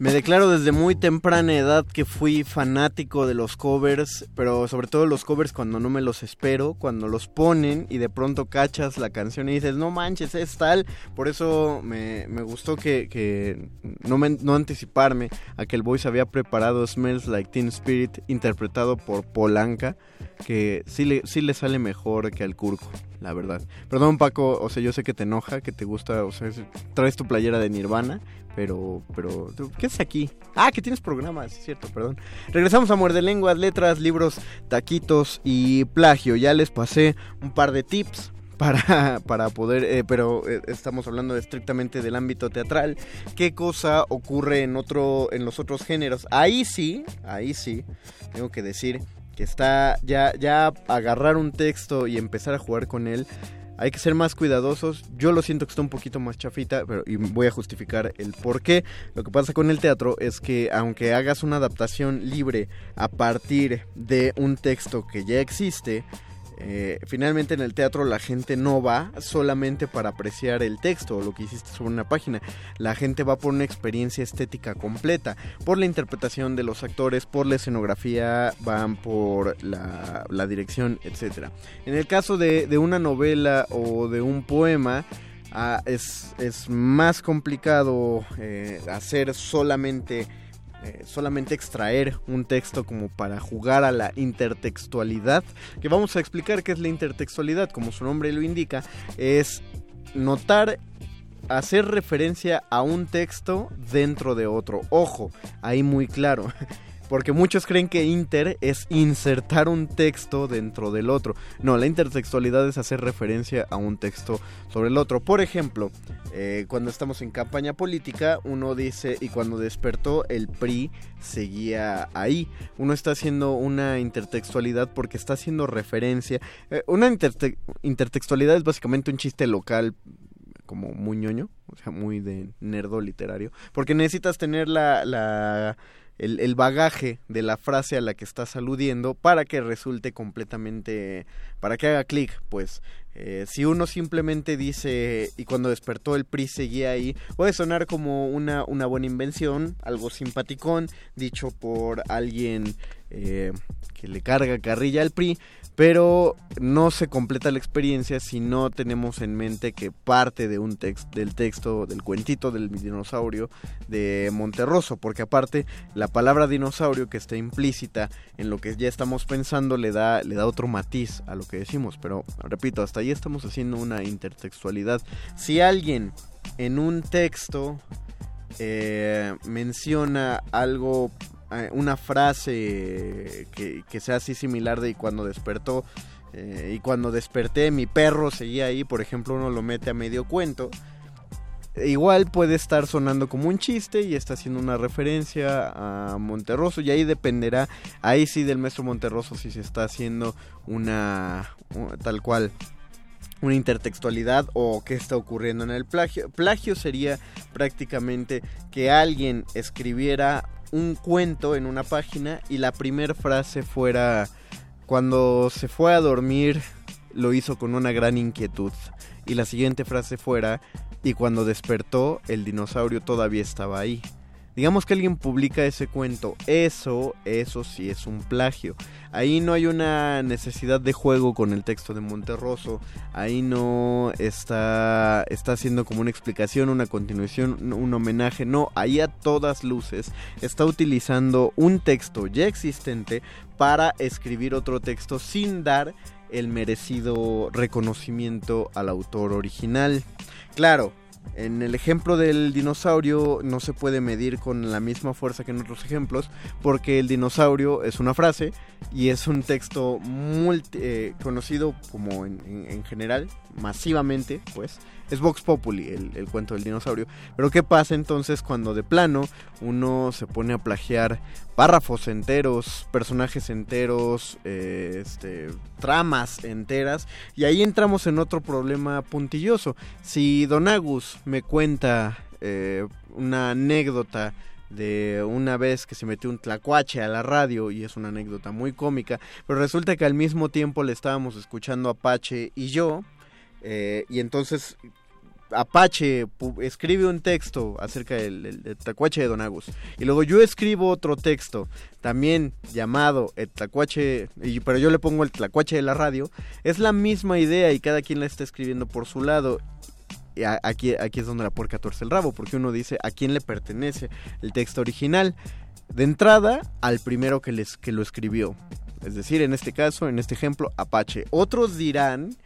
Me declaro desde muy temprana edad que fui fanático de los covers, pero sobre todo los covers cuando no me los espero, cuando los ponen y de pronto cachas la canción y dices, no manches, es tal. Por eso me, me gustó que, que no, me- no anticiparme a que el Voice había preparado Smells Like Teen Spirit interpretado por Polanca, que sí le, sí le sale mejor que al Curco, la verdad. Perdón Paco, o sea, yo sé que te enoja, que te gusta, o sea, es- traes tu playera de Nirvana, pero, pero, ¿tú ¿qué es aquí? Ah, que tienes programas, es cierto, perdón. Regresamos a Muerde Lenguas, letras, libros, taquitos y plagio. Ya les pasé un par de tips para, para poder, eh, pero eh, estamos hablando estrictamente del ámbito teatral. ¿Qué cosa ocurre en otro, en los otros géneros? Ahí sí, ahí sí, tengo que decir que está ya, ya agarrar un texto y empezar a jugar con él. Hay que ser más cuidadosos. Yo lo siento que está un poquito más chafita, pero y voy a justificar el por qué. Lo que pasa con el teatro es que aunque hagas una adaptación libre a partir de un texto que ya existe, eh, finalmente en el teatro la gente no va solamente para apreciar el texto o lo que hiciste sobre una página. La gente va por una experiencia estética completa, por la interpretación de los actores, por la escenografía, van por la, dirección, etc. En el caso de, una novela o de un poema, ah, es, es más complicado eh, hacer solamente eh, solamente extraer un texto como para jugar a la intertextualidad, que vamos a explicar qué es la intertextualidad, como su nombre lo indica, es notar hacer referencia a un texto dentro de otro. Ojo, ahí muy claro. Porque muchos creen que inter es insertar un texto dentro del otro. No, la intertextualidad es hacer referencia a un texto sobre el otro. Por ejemplo, eh, cuando estamos en campaña política, uno dice, y cuando despertó el PRI seguía ahí. Uno está haciendo una intertextualidad porque está haciendo referencia. eh, una interte- intertextualidad es básicamente un chiste local como muy ñoño, o sea, muy de nerdo literario, porque necesitas tener la el, el bagaje de la frase a la que estás aludiendo para que resulte completamente, para que haga clic, pues. Eh, si uno simplemente dice y cuando despertó el PRI seguía ahí, puede sonar como una, una buena invención, algo simpaticón, dicho por alguien eh, que le carga carrilla al PRI, pero no se completa la experiencia si no tenemos en mente que parte de un del texto del cuentito del dinosaurio de Monterroso, porque aparte la palabra dinosaurio que está implícita en lo que ya estamos pensando le da le da otro matiz a lo que decimos, pero repito, hasta ahí estamos haciendo una intertextualidad. Si alguien en un texto eh, menciona algo una frase que, que sea así similar de cuando despertó eh, y cuando desperté mi perro seguía ahí, por ejemplo, uno lo mete a medio cuento. Igual puede estar sonando como un chiste y está haciendo una referencia a Monterroso y ahí dependerá, ahí sí del maestro Monterroso si se está haciendo una tal cual una intertextualidad o qué está ocurriendo en el plagio. Plagio sería prácticamente que alguien escribiera un cuento en una página y la primera frase fuera cuando se fue a dormir lo hizo con una gran inquietud y la siguiente frase fuera y cuando despertó el dinosaurio todavía estaba ahí. Digamos que alguien publica ese cuento, eso, eso sí es un plagio. Ahí no hay una necesidad de juego con el texto de Monterroso, ahí no está, está haciendo como una explicación, una continuación, un homenaje, no, ahí a todas luces está utilizando un texto ya existente para escribir otro texto sin dar el merecido reconocimiento al autor original. Claro, en el ejemplo del dinosaurio no se puede medir con la misma fuerza que en otros ejemplos porque el dinosaurio es una frase y es un texto multi- eh, conocido como en, en- en general, masivamente, pues. Es Vox Populi el, el cuento del dinosaurio. Pero ¿qué pasa entonces cuando de plano uno se pone a plagiar párrafos enteros, personajes enteros, eh, este, tramas enteras? Y ahí entramos en otro problema puntilloso. Si Don Agus me cuenta eh, una anécdota de una vez que se metió un tlacuache a la radio y es una anécdota muy cómica, pero resulta que al mismo tiempo le estábamos escuchando Apache y yo, eh, y entonces Apache escribe un texto acerca del, tlacuache de Don Agus. Y luego yo escribo otro texto, también llamado el tlacuache, y- pero yo le pongo el tlacuache de la radio. Es la misma idea y cada quien la está escribiendo por su lado. Y aquí, aquí es donde la puerca tuerce el rabo, porque uno dice a quién le pertenece el texto original. De entrada, al primero que, les, que lo escribió. Es decir, en este caso, en este ejemplo, Apache. Otros dirán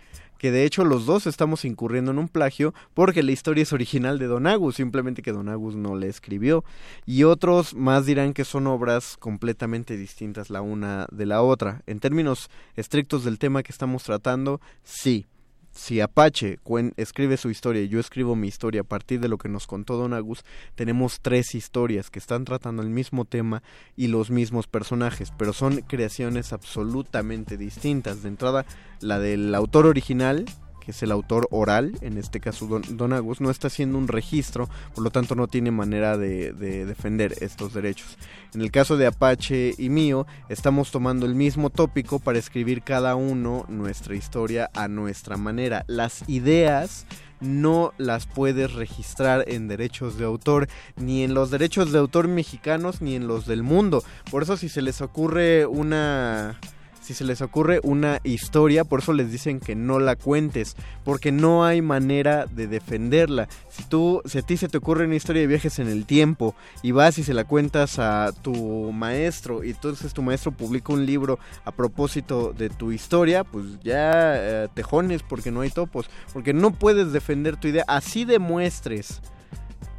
que de hecho los dos estamos incurriendo en un plagio porque la historia es original de Don Agus, simplemente que Don Agus no la escribió. Y otros más dirán que son obras completamente distintas la una de la otra. En términos estrictos del tema que estamos tratando, sí. Si Apache cuen- escribe su historia y yo escribo mi historia a partir de lo que nos contó Don Agus, tenemos tres historias que están tratando el mismo tema y los mismos personajes, pero son creaciones absolutamente distintas. De entrada, la del autor original, que es el autor oral, en este caso Don, Don Agus, no está haciendo un registro, por lo tanto no tiene manera de, de defender estos derechos. En el caso de Apache y mío, estamos tomando el mismo tópico para escribir cada uno nuestra historia a nuestra manera. Las ideas no las puedes registrar en derechos de autor, ni en los derechos de autor mexicanos, ni en los del mundo. Por eso si se les ocurre una si se les ocurre una historia, por eso les dicen que no la cuentes, porque no hay manera de defenderla. Si tú, si a ti se te ocurre una historia de viajes en el tiempo y vas y se la cuentas a tu maestro y entonces tu maestro publica un libro a propósito de tu historia, pues ya eh, tejones porque no hay topos, porque no puedes defender tu idea, así demuestres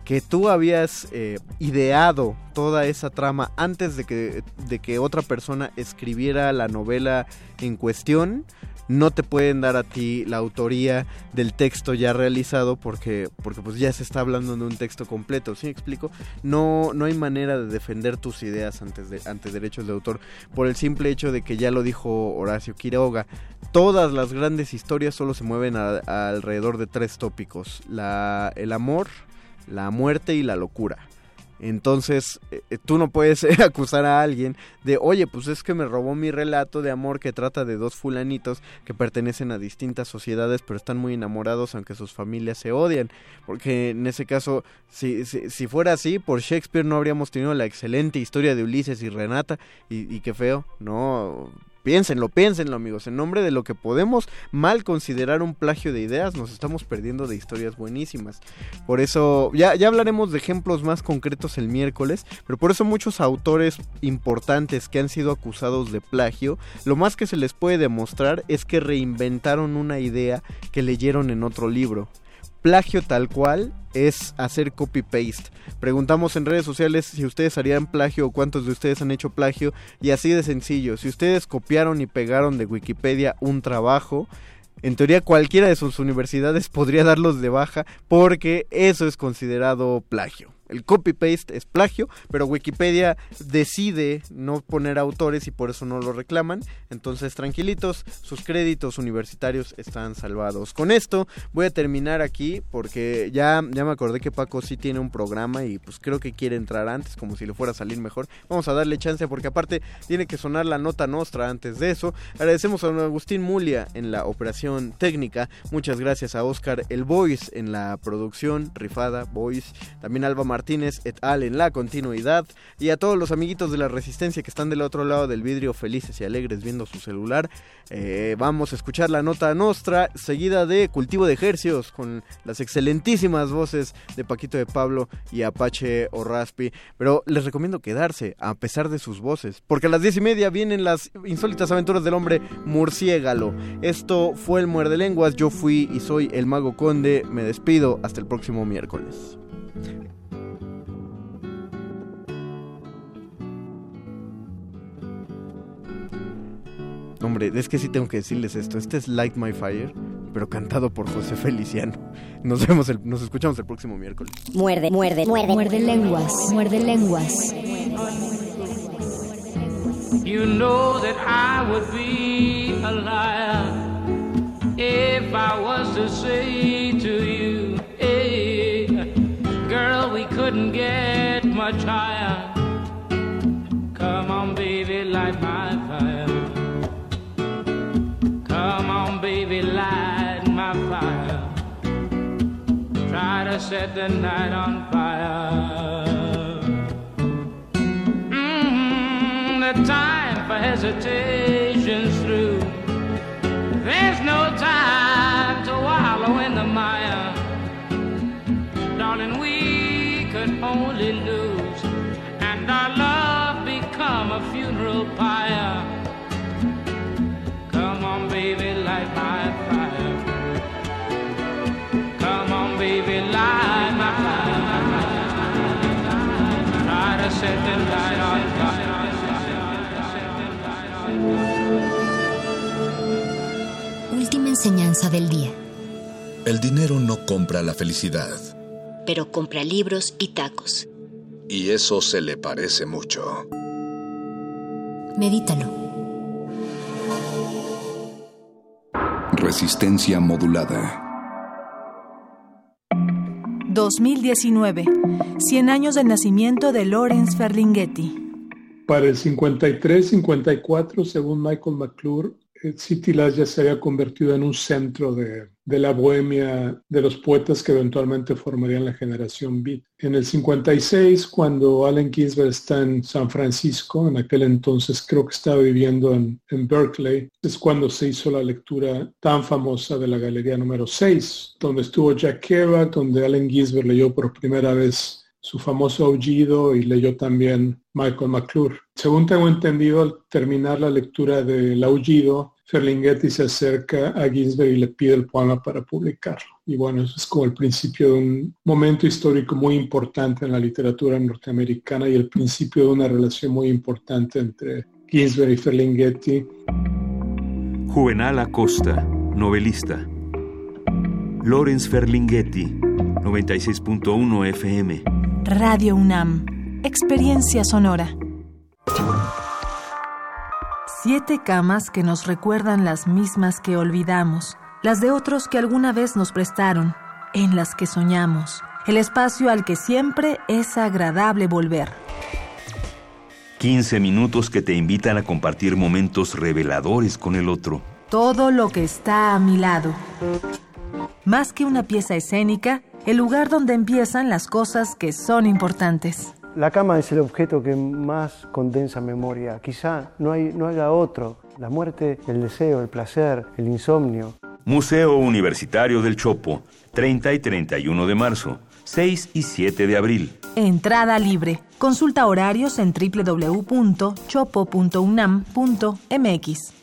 que tú habías eh, ideado toda esa trama antes de que, de que otra persona escribiera la novela en cuestión, no te pueden dar a ti la autoría del texto ya realizado porque, porque pues ya se está hablando de un texto completo, ¿sí me explico? No, no hay manera de defender tus ideas antes de, ante derechos de autor por el simple hecho de que ya lo dijo Horacio Quiroga, todas las grandes historias solo se mueven alrededor de tres tópicos, la, el amor, la muerte y la locura. Entonces, eh, eh, tú no puedes acusar a alguien de, oye, pues es que me robó mi relato de amor que trata de dos fulanitos que pertenecen a distintas sociedades, pero están muy enamorados aunque sus familias se odian. Porque en ese caso, si, si, si fuera así, por Shakespeare no habríamos tenido la excelente historia de Ulises y Renata. Y qué feo, no, Piénsenlo, piénsenlo amigos, en nombre de lo que podemos mal considerar un plagio de ideas, nos estamos perdiendo de historias buenísimas. Por eso, ya, ya hablaremos de ejemplos más concretos el miércoles, pero por eso muchos autores importantes que han sido acusados de plagio, lo más que se les puede demostrar es que reinventaron una idea que leyeron en otro libro. Plagio tal cual es hacer copy-paste. Preguntamos en redes sociales si ustedes harían plagio o cuántos de ustedes han hecho plagio y así de sencillo. Si ustedes copiaron y pegaron de Wikipedia un trabajo, en teoría cualquiera de sus universidades podría darlos de baja porque eso es considerado plagio. El copy-paste es plagio, pero Wikipedia decide no poner autores y por eso no lo reclaman. Entonces, tranquilitos, sus créditos universitarios están salvados. Con esto voy a terminar aquí porque ya, ya me acordé que Paco sí tiene un programa y pues creo que quiere entrar antes, como si le fuera a salir mejor. Vamos a darle chance porque aparte tiene que sonar la nota nostra antes de eso. Agradecemos a don Agustín Mulia en la operación técnica. Muchas gracias a Oscar El Voice en la producción, rifada, Voice. También Alba Martínez et al en la continuidad. Y a todos los amiguitos de la Resistencia que están del otro lado del vidrio felices y alegres viendo su celular. Eh, vamos a escuchar la nota nostra seguida de Cultivo de Ejercios con las excelentísimas voces de Paquito de Pablo y Apache o Raspi. Pero les recomiendo quedarse a pesar de sus voces, porque a las diez y media vienen las insólitas aventuras del hombre murciégalo. Esto fue el Muerde Lenguas, yo fui y soy el Mago Conde. Me despido hasta el próximo miércoles. Hombre, es que sí tengo que decirles esto. Este es Light My Fire, pero cantado por José Feliciano. Nos vemos, el- nos escuchamos el próximo miércoles. Muerde, muerde, muerde. Muerde lenguas, muerde lenguas. You know that I would be a liar if I was to say to you, hey, girl, we couldn't get much much higher. Set the night on fire. Mm, the time for hesitation's enseñanza del día. El dinero no compra la felicidad. Pero compra libros y tacos. Y eso se le parece mucho. Medítalo. Resistencia modulada. 2019. 100 años del nacimiento de Lawrence Ferlinghetti. Para el 53-54, según Michael McClure, City Lights ya se había convertido en un centro de, de la bohemia de los poetas que eventualmente formarían la generación beat. En el 56, cuando Allen Ginsberg está en San Francisco, en aquel entonces creo que estaba viviendo en, en Berkeley, es cuando se hizo la lectura tan famosa de la Galería número 6, donde estuvo Jack Kerouac, donde Allen Ginsberg leyó por primera vez su famoso aullido y leyó también Michael McClure. Según tengo entendido, al terminar la lectura del aullido, Ferlinghetti se acerca a Ginsberg y le pide el poema para publicarlo. Y bueno, eso es como el principio de un momento histórico muy importante en la literatura norteamericana y el principio de una relación muy importante entre Ginsberg y Ferlinghetti. Juvenal Acosta, novelista. Lawrence Ferlinghetti, 96.1 FM. Radio UNAM. Experiencia sonora. Siete camas que nos recuerdan las mismas que olvidamos, las de otros que alguna vez nos prestaron, en las que soñamos, el espacio al que siempre es agradable volver. 15 minutos que te invitan a compartir momentos reveladores con el otro. Todo lo que está a mi lado. Más que una pieza escénica, el lugar donde empiezan las cosas que son importantes. La cama es el objeto que más condensa memoria. Quizá no, hay, no haya otro. La muerte, el deseo, el placer, el insomnio. Museo Universitario del Chopo, 30 y 31 de marzo, 6 y 7 de abril. Entrada libre. Consulta horarios en www.chopo.unam.mx.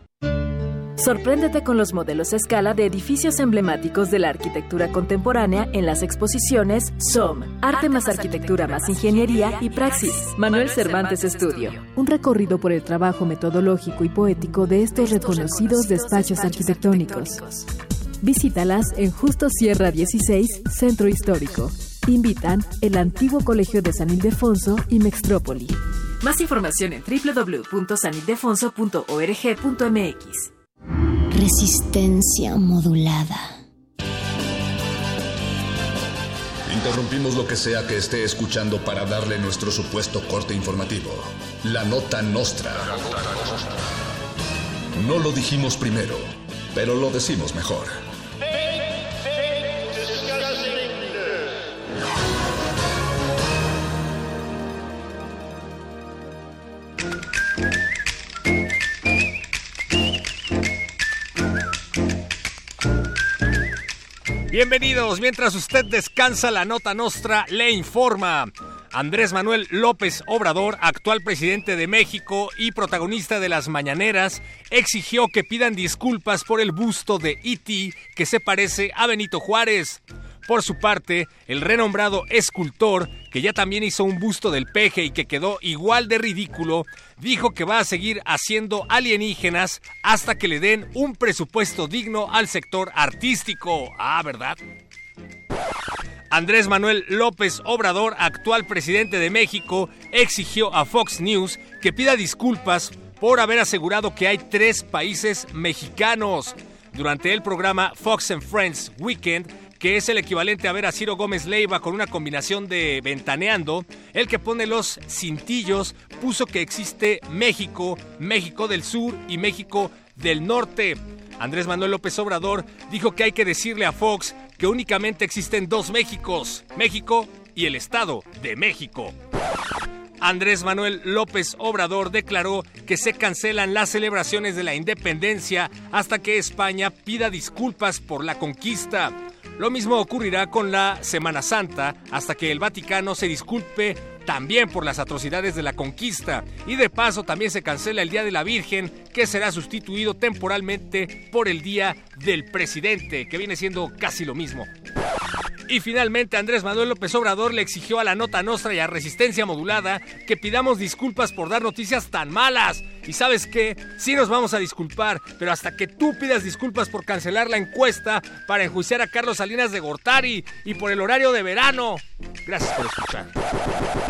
Sorpréndete con los modelos a escala de edificios emblemáticos de la arquitectura contemporánea en las exposiciones SOM, Arte más Arquitectura más Ingeniería y Praxis, Manuel Cervantes Estudio. Un recorrido por el trabajo metodológico y poético de estos reconocidos despachos arquitectónicos. Visítalas en Justo Sierra 16, Centro Histórico. Invitan el antiguo Colegio de San Ildefonso y Mextrópoli. Más información en www.sanildefonso.org.mx. Resistencia modulada. Interrumpimos lo que sea que esté escuchando para darle nuestro supuesto corte informativo. La nota nostra. No lo dijimos primero, pero lo decimos mejor. Bienvenidos, mientras usted descansa, la nota nostra le informa. Andrés Manuel López Obrador, actual presidente de México y protagonista de las mañaneras, exigió que pidan disculpas por el busto de E.T. que se parece a Benito Juárez. Por su parte, el renombrado escultor, que ya también hizo un busto del peje y que quedó igual de ridículo, dijo que va a seguir haciendo alienígenas hasta que le den un presupuesto digno al sector artístico. Ah, ¿verdad? Andrés Manuel López Obrador, actual presidente de México, exigió a Fox News que pida disculpas por haber asegurado que hay tres países mexicanos. Durante el programa Fox and Friends Weekend, que es el equivalente a ver a Ciro Gómez Leiva con una combinación de ventaneando, el que pone los cintillos puso que existe México, México del Sur y México del Norte. Andrés Manuel López Obrador dijo que hay que decirle a Fox que únicamente existen dos Méxicos, México y el Estado de México. Andrés Manuel López Obrador declaró que se cancelan las celebraciones de la independencia hasta que España pida disculpas por la conquista. Lo mismo ocurrirá con la Semana Santa hasta que el Vaticano se disculpe también por las atrocidades de la conquista. Y de paso también se cancela el Día de la Virgen, que será sustituido temporalmente por el Día del Presidente, que viene siendo casi lo mismo. Y finalmente Andrés Manuel López Obrador le exigió a la Nota Nostra y a Resistencia Modulada que pidamos disculpas por dar noticias tan malas. Y sabes qué, sí nos vamos a disculpar, pero hasta que tú pidas disculpas por cancelar la encuesta para enjuiciar a Carlos Salinas de Gortari y por el horario de verano. Gracias por escuchar.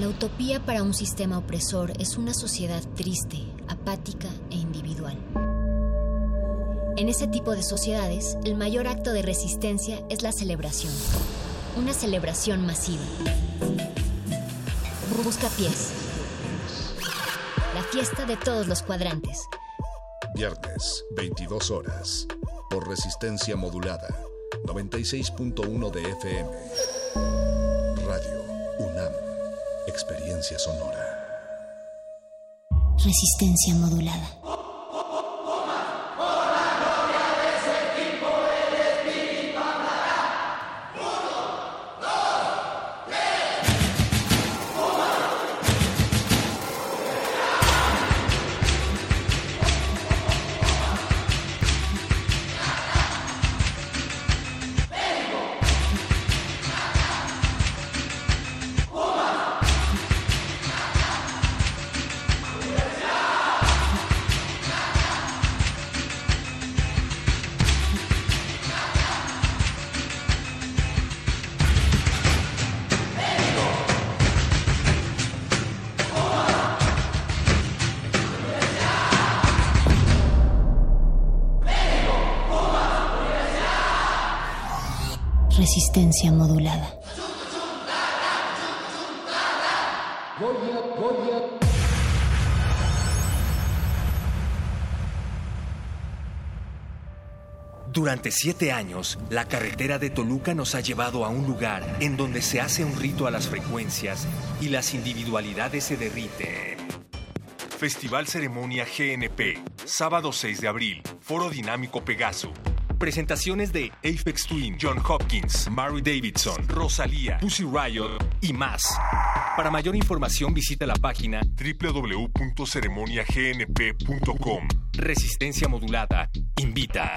La utopía para un sistema opresor es una sociedad triste, apática e individual. En ese tipo de sociedades, el mayor acto de resistencia es la celebración. Una celebración masiva. Busca pies. La fiesta de todos los cuadrantes. Viernes, 22 horas. Por resistencia modulada. 96.1 de FM. Radio UNAM. Experiencia sonora. Resistencia modulada. Modulada. Durante siete años, la carretera de Toluca nos ha llevado a un lugar en donde se hace un rito a las frecuencias y las individualidades se derriten. Festival Ceremonia GNP, sábado 6 de abril, Foro Dinámico Pegaso. Presentaciones de Apex Twin, John Hopkins, Mary Davidson, Rosalía, Pussy Riot y más. Para mayor información visita la página www.ceremoniagnp.com. Resistencia modulada. Invita.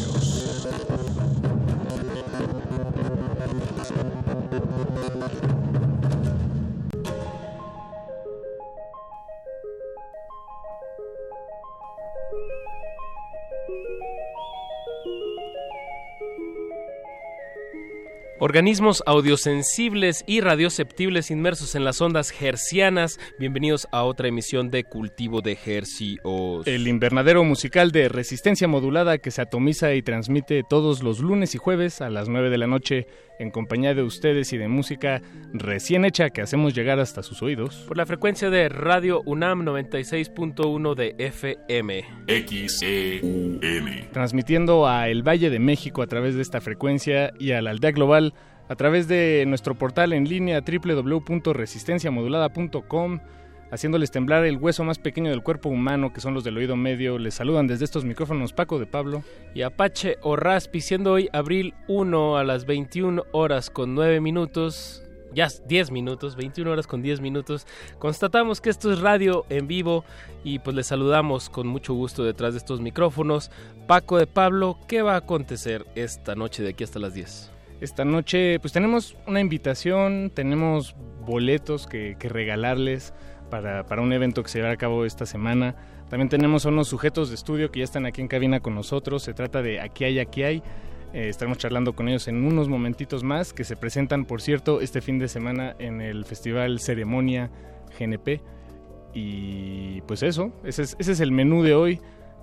Organismos audiosensibles y radioceptibles inmersos en las ondas hercianas. Bienvenidos a otra emisión de Cultivo de Hercios. El invernadero musical de resistencia modulada que se atomiza y transmite todos los lunes y jueves a las 9 de la noche en compañía de ustedes y de música recién hecha que hacemos llegar hasta sus oídos. Por la frecuencia de Radio UNAM 96.1 de FM. XEUN. Transmitiendo a el Valle de México a través de esta frecuencia y a la aldea global a través de nuestro portal en línea www.resistenciamodulada.com, haciéndoles temblar el hueso más pequeño del cuerpo humano, que son los del oído medio. Les saludan desde estos micrófonos Paco de Pablo. Y Apache o Raspi, siendo hoy abril 1 a las 21 horas con 9 minutos. Ya 10 minutos, 21 horas con 10 minutos. Constatamos que esto es radio en vivo y pues les saludamos con mucho gusto detrás de estos micrófonos. Paco de Pablo, ¿qué va a acontecer esta noche de aquí hasta las 10? Esta noche pues tenemos una invitación, tenemos boletos que, regalarles para, un evento que se llevará a cabo esta semana. También tenemos unos sujetos de estudio que ya están aquí en cabina con nosotros. Se trata de Aquí hay, aquí hay. Eh, estaremos charlando con ellos en unos momentitos más, que se presentan, por cierto, este fin de semana en el Festival Ceremonia GNP. Y pues eso, ese es, el menú de hoy,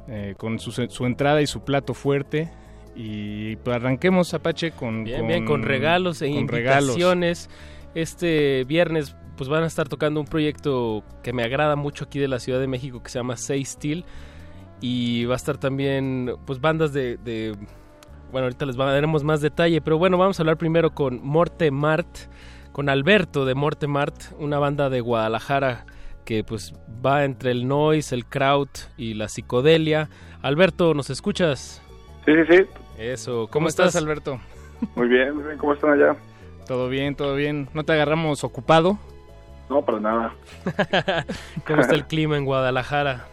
eh, con su, su entrada y su plato fuerte. Y pues arranquemos, Apache, con, bien, con, regalos e invitaciones. Este viernes pues van a estar tocando un proyecto que me agrada mucho aquí de la Ciudad de México que se llama Say Steel. Y va a estar también pues bandas de, bueno, ahorita les daremos más detalle, pero bueno, vamos a hablar primero con Morte Mart, con Alberto de Morte Mart, una banda de Guadalajara que pues va entre el noise, el crowd y la psicodelia. Alberto, ¿nos escuchas? Sí, sí, sí. Eso, ¿cómo, estás, Alberto? Muy bien, muy bien, ¿cómo están allá? Todo bien, todo bien. ¿No te agarramos ocupado? No, para nada. ¿Cómo está el clima en Guadalajara?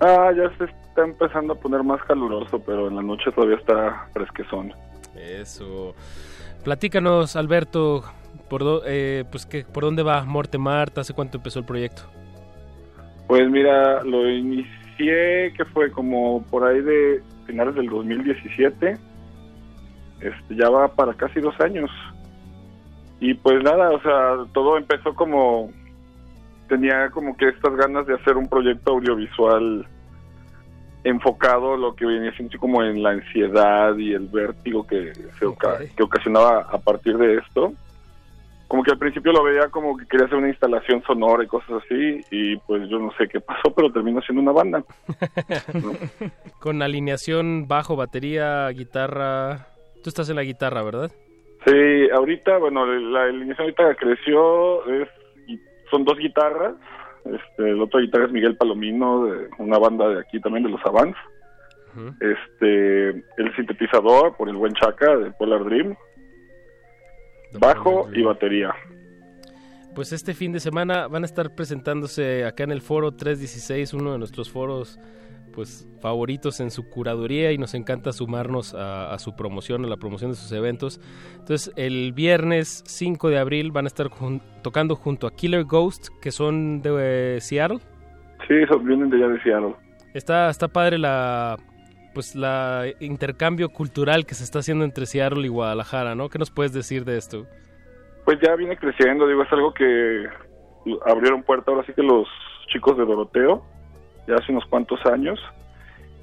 Ah, ya se está empezando a poner más caluroso, pero en la noche todavía está fresquezón. Eso. Platícanos, Alberto, por, eh, pues que, por dónde va Morte Marta, hace cuánto empezó el proyecto. Pues mira, lo inicié que fue como por ahí de finales del 2017. Este, ya va para casi dos años. Y pues nada, o sea, todo empezó como tenía como que estas ganas de hacer un proyecto audiovisual enfocado lo que venía siendo como en la ansiedad y el vértigo que, se que ocasionaba a partir de esto. Como que al principio lo veía como que quería hacer una instalación sonora y cosas así y pues yo no sé qué pasó pero terminó siendo una banda. Con alineación bajo batería guitarra. Tú estás en la guitarra verdad sí ahorita bueno la alineación ahorita creció es son dos guitarras este la otra guitarra es Miguel Palomino de una banda de aquí también de los Avance este el sintetizador por el buen Chaca de Polar Dream. Bajo y batería. Pues este fin de semana van a estar presentándose acá en el foro 316, uno de nuestros foros pues favoritos en su curaduría y nos encanta sumarnos a, su promoción, a la promoción de sus eventos. Entonces el viernes 5 de abril van a estar tocando junto a Killer Ghost, que son de eh, Seattle. Sí, vienen de allá de Seattle. Está, está padre la pues la intercambio cultural que se está haciendo entre Seattle y Guadalajara, ¿no? ¿Qué nos puedes decir de esto? Pues ya viene creciendo, digo, es algo que abrieron puerta ahora sí que los chicos de Doroteo, ya hace unos cuantos años,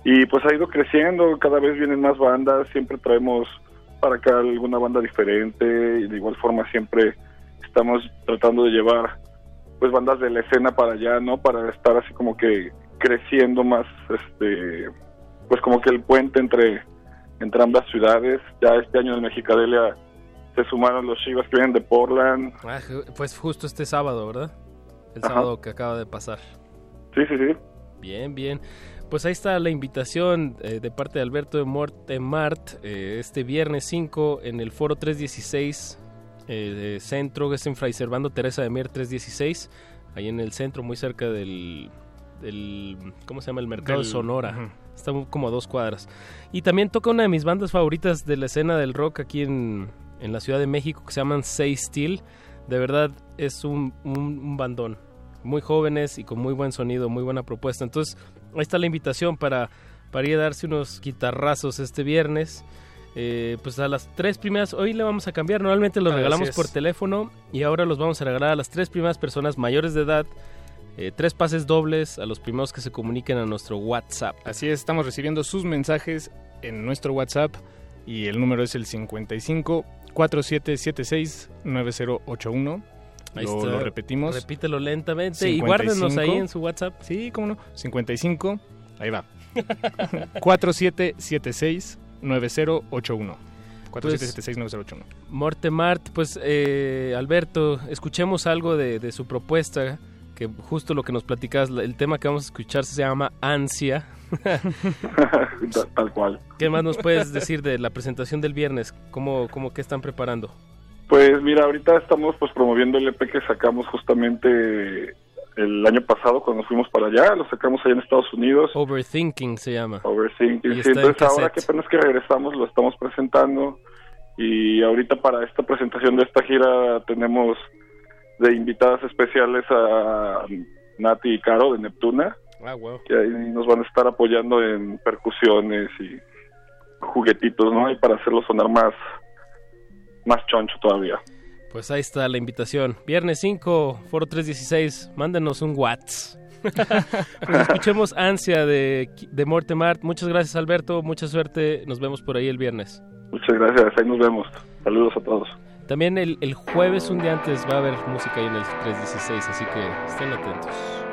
y pues ha ido creciendo, cada vez vienen más bandas, siempre traemos para acá alguna banda diferente, y de igual forma siempre estamos tratando de llevar pues bandas de la escena para allá, ¿no? Para estar así como que creciendo más, este, pues como que el puente entre, entre ambas ciudades. Ya este año en Mexicadelia se sumaron los Chivas que vienen de Portland. Ah, pues justo este sábado, ¿verdad? El sábado que acaba de pasar. Sí, sí, sí. Bien, bien. Pues ahí está la invitación eh, de parte de Alberto de Morte Mart eh, este viernes 5 en el foro 316 eh, de centro, es en Fray Servando Teresa de Mier 316, ahí en el centro, muy cerca del, del ¿cómo se llama? El mercado Sonora. Está como a dos cuadras. Y también toca una de mis bandas favoritas de la escena del rock aquí en, la Ciudad de México que se llaman Say Steel. De verdad es un, un, bandón. Muy jóvenes y con muy buen sonido, muy buena propuesta. Entonces, ahí está la invitación para, para ir a darse unos guitarrazos este viernes. eh, pues a las tres primeras, hoy le vamos a cambiar, normalmente los Así regalamos por teléfono y ahora los vamos a regalar a las tres primeras personas mayores de edad, eh, tres pases dobles a los primeros que se comuniquen a nuestro WhatsApp. Así es, estamos recibiendo sus mensajes en nuestro WhatsApp y el número es el 55 4776 9081. Ahí lo, está. lo repetimos. Repítelo lentamente y guárdenos ahí en su WhatsApp. Sí, cómo no. 55, ahí va. 4776 9081. 4776 9081. Mortemart, pues eh, Alberto, escuchemos algo de, de su propuesta, que justo lo que nos platicas, la- el tema que vamos a escuchar se llama Ansia. Tal cual. ¿Qué más nos puedes decir de la presentación del viernes? ¿Cómo, cómo que están preparando? Pues mira, ahorita estamos pues promoviendo el EP que sacamos justamente el año pasado cuando fuimos para allá, lo sacamos allá en Estados Unidos. Overthinking se llama. Overthinking. Sí, está en entonces ahora que apenas que regresamos lo estamos presentando y ahorita para esta presentación de esta gira tenemos de invitadas especiales a Nati y Caro de Neptuna, Ah, wow. que ahí nos van a estar apoyando en percusiones y juguetitos, ¿no? Y para hacerlo sonar más más choncho todavía. Pues ahí está la invitación. Viernes 5, Foro 316, mándenos un WhatsApp. pues escuchemos Ansia de, de Mortemart. Muchas gracias Alberto, mucha suerte. Nos vemos por ahí el viernes. Muchas gracias, ahí nos vemos. Saludos a todos. También el, el jueves, un día antes, va a haber música ahí en el 316, así que estén atentos.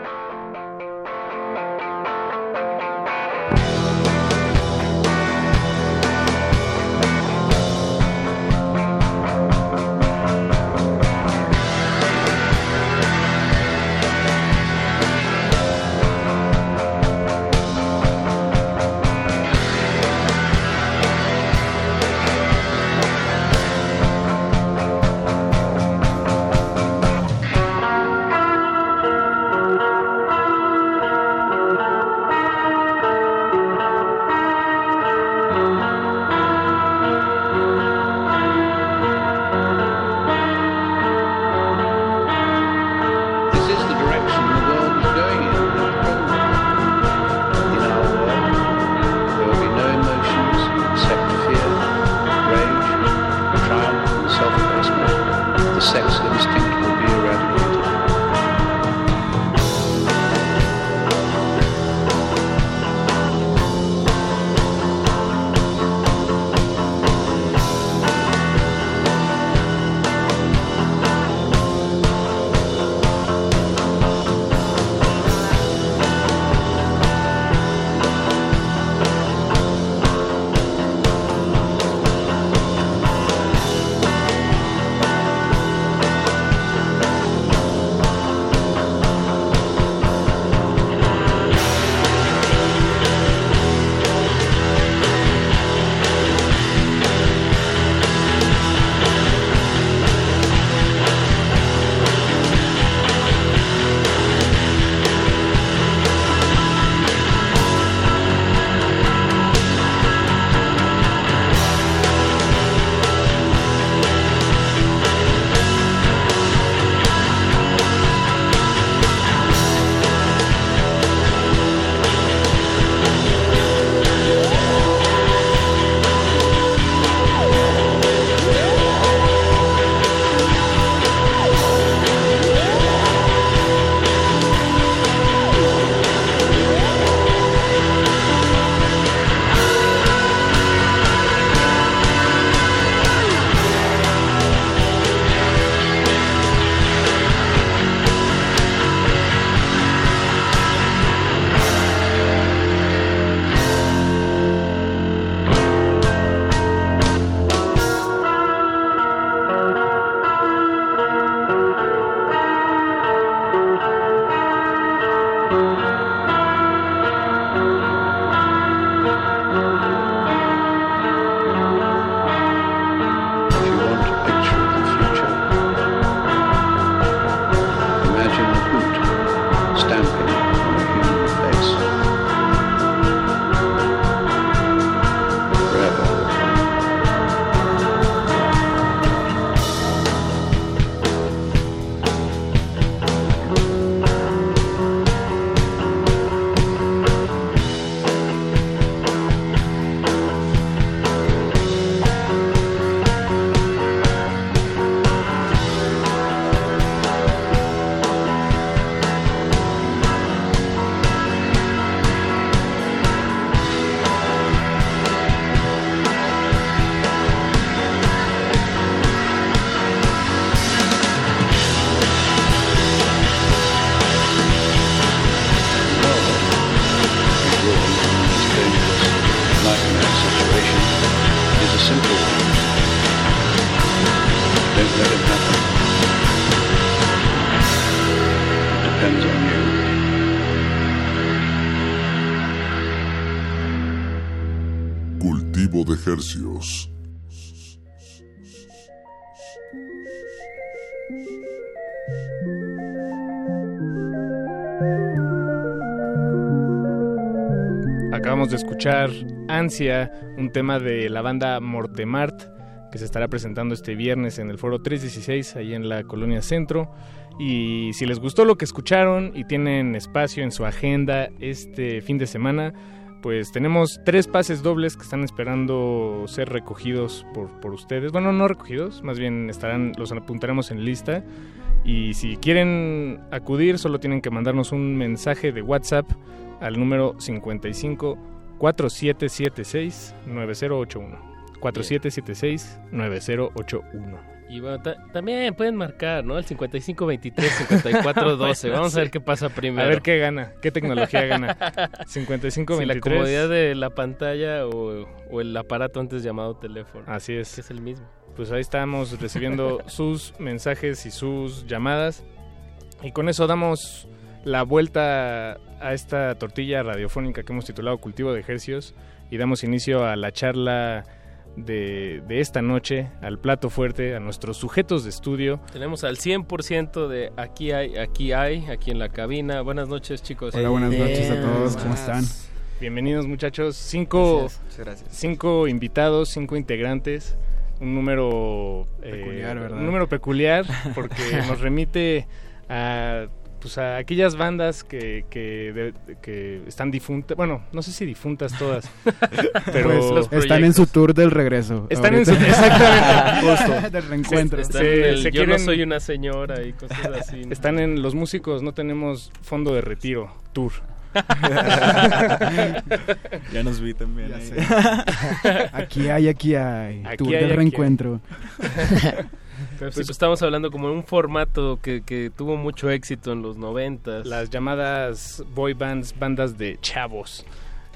Acabamos de escuchar Ansia, un tema de la banda Mortemart, que se estará presentando este viernes en el foro 316, ahí en la colonia Centro. Y si les gustó lo que escucharon y tienen espacio en su agenda este fin de semana, pues tenemos tres pases dobles que están esperando ser recogidos por, por ustedes. Bueno, no recogidos, más bien estarán, los apuntaremos en lista. Y si quieren acudir, solo tienen que mandarnos un mensaje de WhatsApp al número 55 4776 9081. 4776 9081. Y bueno, ta- también pueden marcar, ¿no? El 55 23 54 12. Vamos a ver qué pasa primero. A ver qué gana, qué tecnología gana. 55 Si la 23. comodidad de la pantalla o, o el aparato antes llamado teléfono. Así es. Que es el mismo. Pues ahí estamos recibiendo sus mensajes y sus llamadas. Y con eso damos la vuelta a esta tortilla radiofónica que hemos titulado Cultivo de Ejercios y damos inicio a la charla de, de esta noche, al plato fuerte, a nuestros sujetos de estudio. Tenemos al 100% de aquí hay, aquí hay, aquí en la cabina. Buenas noches, chicos. Hola, buenas noches a todos, ¿cómo están? Bienvenidos muchachos, cinco, gracias. cinco invitados, cinco integrantes, un número eh, Peculiar, ¿verdad? un número peculiar porque nos remite a pues a aquellas bandas que, que, de- que están difuntas, bueno, no sé si difuntas todas, pero Pues, están en su tour del regreso. Están en su exactamente, justo. del reencuentro. Están en el yo no soy una señora y cosas así. ¿no? Están en los músicos, no tenemos fondo de retiro, tour. Ya nos vi también ahí. Aquí hay, aquí hay. Aquí tour hay, del aquí hay. Pero sí, pues estamos hablando como de un formato que, que tuvo mucho éxito en los noventas. Las llamadas boy bands, bandas de chavos.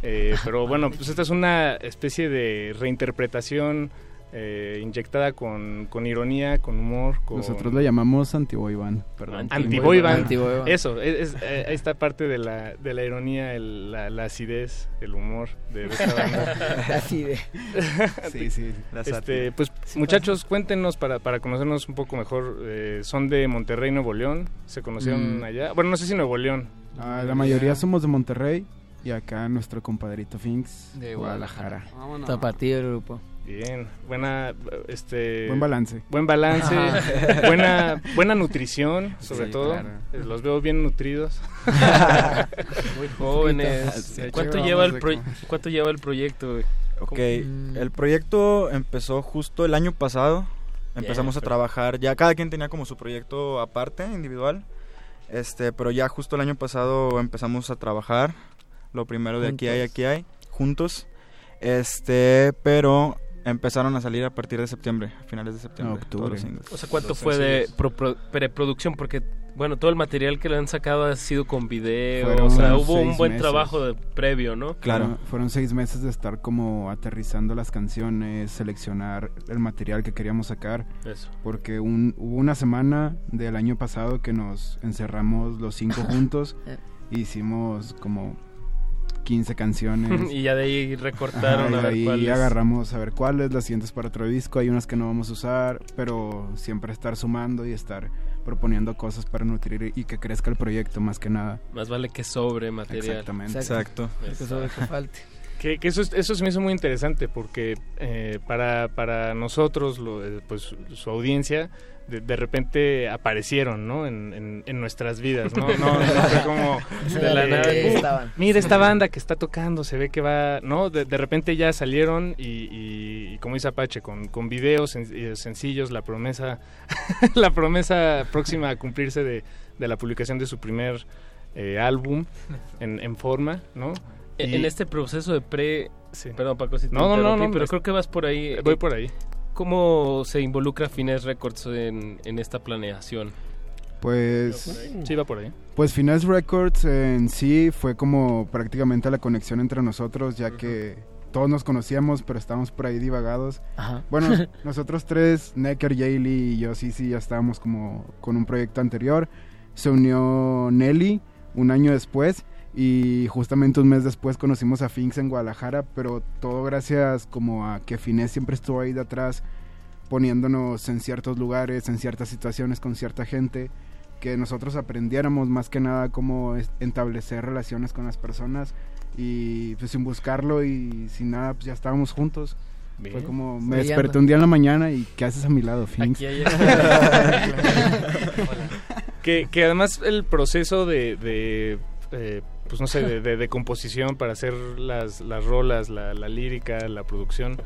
Eh, pero bueno, pues esta es una especie de reinterpretación eh, inyectada con, con ironía, con humor, con... Nosotros lo llamamos anti-boy band, perdón. Anti-boy band. Anti-boy band. Eso, es, es, eh, ahí está parte de la, de la ironía, el- la, la acidez, el humor de, de esta banda. La acidez. Sí, sí, la Este, pues Sí, muchachos, cuéntenos para, para conocernos un poco mejor. eh, son de Monterrey, Nuevo León. ¿Se conocieron Mm. allá? Bueno, no sé si Nuevo León. Ah, la mayoría somos de Monterrey y acá nuestro compadrito Finks De Guadalajara. Vámonos. Tapatío el grupo. Bien, buena, este... Buen balance. Buen balance, Ajá. buena, buena nutrición, sobre Sí, todo. claro. Eh, Los veo bien nutridos. Muy jóvenes. ¿Cuánto lleva el pro- cuánto lleva el proyecto? Ok, ¿Cómo? el proyecto empezó justo el año pasado. Empezamos a pero- trabajar, ya cada quien tenía como su proyecto aparte, individual. Este, pero ya justo el año pasado empezamos a trabajar. Lo primero de aquí hay, aquí hay, juntos. Este, pero empezaron a salir a partir de septiembre, a finales de septiembre. todos los singles. O sea, ¿cuánto Los fue de pro- pro- preproducción? Porque, bueno, todo el material que le han sacado ha sido con video. Fueron o sea, hubo un buen meses. trabajo de previo, ¿no? Fueron, fueron seis meses de estar como aterrizando las canciones, seleccionar el material que queríamos sacar. Eso. Porque un- hubo una semana del año pasado que nos encerramos los cinco juntos. Eh. Hicimos como 15 canciones. y ya de ahí recortaron Ajá, a y ver ahí cuáles. agarramos a ver cuáles, las siguientes para otro disco. Hay unas que no vamos a usar, pero siempre estar sumando y estar proponiendo cosas para nutrir y que crezca el proyecto más que nada. Más vale que sobre material. Exactamente. Exacto. Que sobre que falte. Que, que eso, es- eso se me hizo muy interesante porque eh, para, para nosotros, lo, eh, pues su audiencia, de, de repente aparecieron ¿no? en, en- en nuestras vidas. No, no, no fue como De la nada, estaban. Mira esta banda que está tocando, se ve que va. No, de, de repente ya salieron y, y- y como dice Apache, con, con videos sen- eh, sencillos, la promesa, la promesa próxima a cumplirse de, de la publicación de su primer eh, álbum en, en forma, ¿no? En Y- en este proceso de pre... Perdón, Paco, si te No, no, no, pero es- creo que vas por ahí. Voy Eh, por ahí. ¿Cómo se involucra Fines Records en, en esta planeación? Pues... Sí, va por ahí. Pues Finesse Records en sí fue como prácticamente la conexión entre nosotros, ya que todos nos conocíamos, pero estábamos por ahí divagados. Ajá. Bueno, nosotros tres, Necker, Jaylee y yo sí, sí, ya estábamos como con un proyecto anterior. Se unió Nelly un año después y justamente un mes después conocimos a Finks en Guadalajara, pero todo gracias como a que Finés siempre estuvo ahí de atrás poniéndonos en ciertos lugares, en ciertas situaciones con cierta gente, que nosotros aprendiéramos más que nada cómo es- establecer relaciones con las personas y pues sin buscarlo y sin nada, pues ya estábamos juntos. Bien. Fue como, me Brillando. desperté un día en la mañana y ¿qué haces a mi lado, Finks? Aquí hay- que, que además el proceso de, de, eh, pues no sé, de, de- de composición para hacer las, las rolas, la, la lírica, la producción,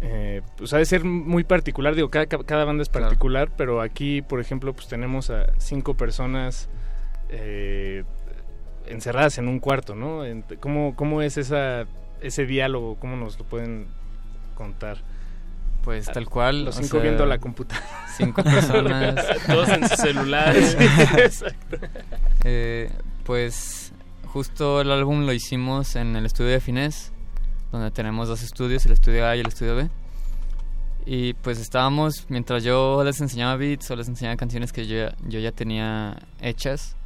eh, pues ha de ser muy particular. Digo, cada, cada banda es particular, pero aquí, por ejemplo, pues tenemos a cinco personas eh, encerradas en un cuarto, ¿no? ¿Cómo, cómo es esa, ese diálogo? ¿Cómo nos lo pueden contar? Pues tal cual. Los o cinco sea, viendo la computadora. Cinco personas. Todos en sus celulares. Sí, exacto. Eh, pues justo el álbum lo hicimos en el estudio de Finés, donde tenemos dos estudios, el estudio A y el estudio B. Y pues estábamos, mientras yo les enseñaba beats o les enseñaba canciones que yo, yo ya tenía hechas,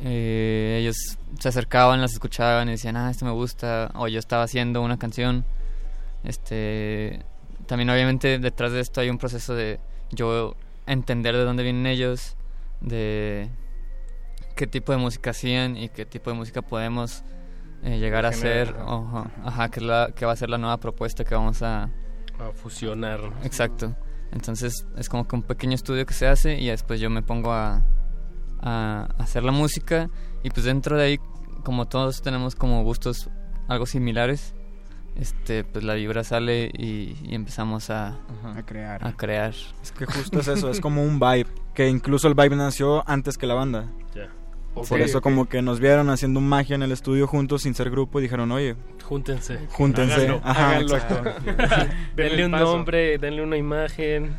eh, ellos se acercaban, las escuchaban y decían, ah, esto me gusta, o yo estaba haciendo una canción. Este, también obviamente detrás de esto hay un proceso de yo entender de dónde vienen ellos, de qué tipo de música hacían y qué tipo de música podemos eh, llegar a hacer, ¿no? ajá, ajá, que, es la, que va a ser la nueva propuesta que vamos a, A fusionar. Exacto. Entonces es como que un pequeño estudio que se hace y después yo me pongo a, a hacer la música y pues dentro de ahí como todos tenemos como gustos algo similares, este pues la vibra sale y, y empezamos a, a crear. A crear. Es que justo es eso, es como un vibe, que incluso el vibe nació antes que la banda. Por eso como que nos vieron haciendo magia en el estudio juntos sin ser grupo y dijeron, oye, Júntense. Júntense. Háganlo, Ajá, háganlo. denle un nombre, denle una imagen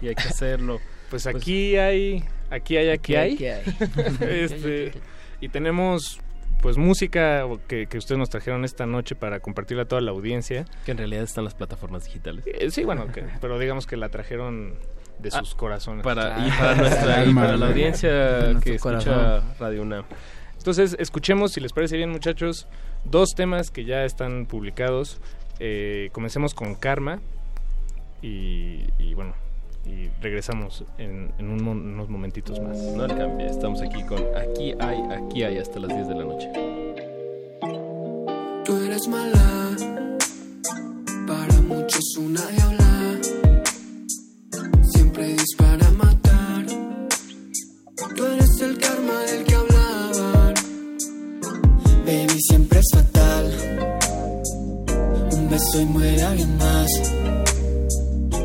y hay que hacerlo. Pues aquí hay, aquí hay, aquí hay. Aquí hay. este, y tenemos pues música que, que ustedes nos trajeron esta noche para compartirla a toda la audiencia. Que en realidad están las plataformas digitales. Eh, sí, bueno, que- pero digamos que la trajeron de sus Ah, corazones. Para, y para nuestra y para la audiencia que escucha corazón. Radio UNAM. Entonces, escuchemos, si les parece bien, muchachos, dos temas que ya están publicados. Eh, comencemos con Karma y, y bueno, y regresamos en, en un mo- unos momentitos más. No le cambie, estamos aquí con Aquí hay, aquí hay hasta las 10 de la noche. Tú eres mala, para muchos una diabla. Siempre dispara a matar. Tú eres el karma del que hablaban. Baby, siempre es fatal. Un beso y muere alguien más.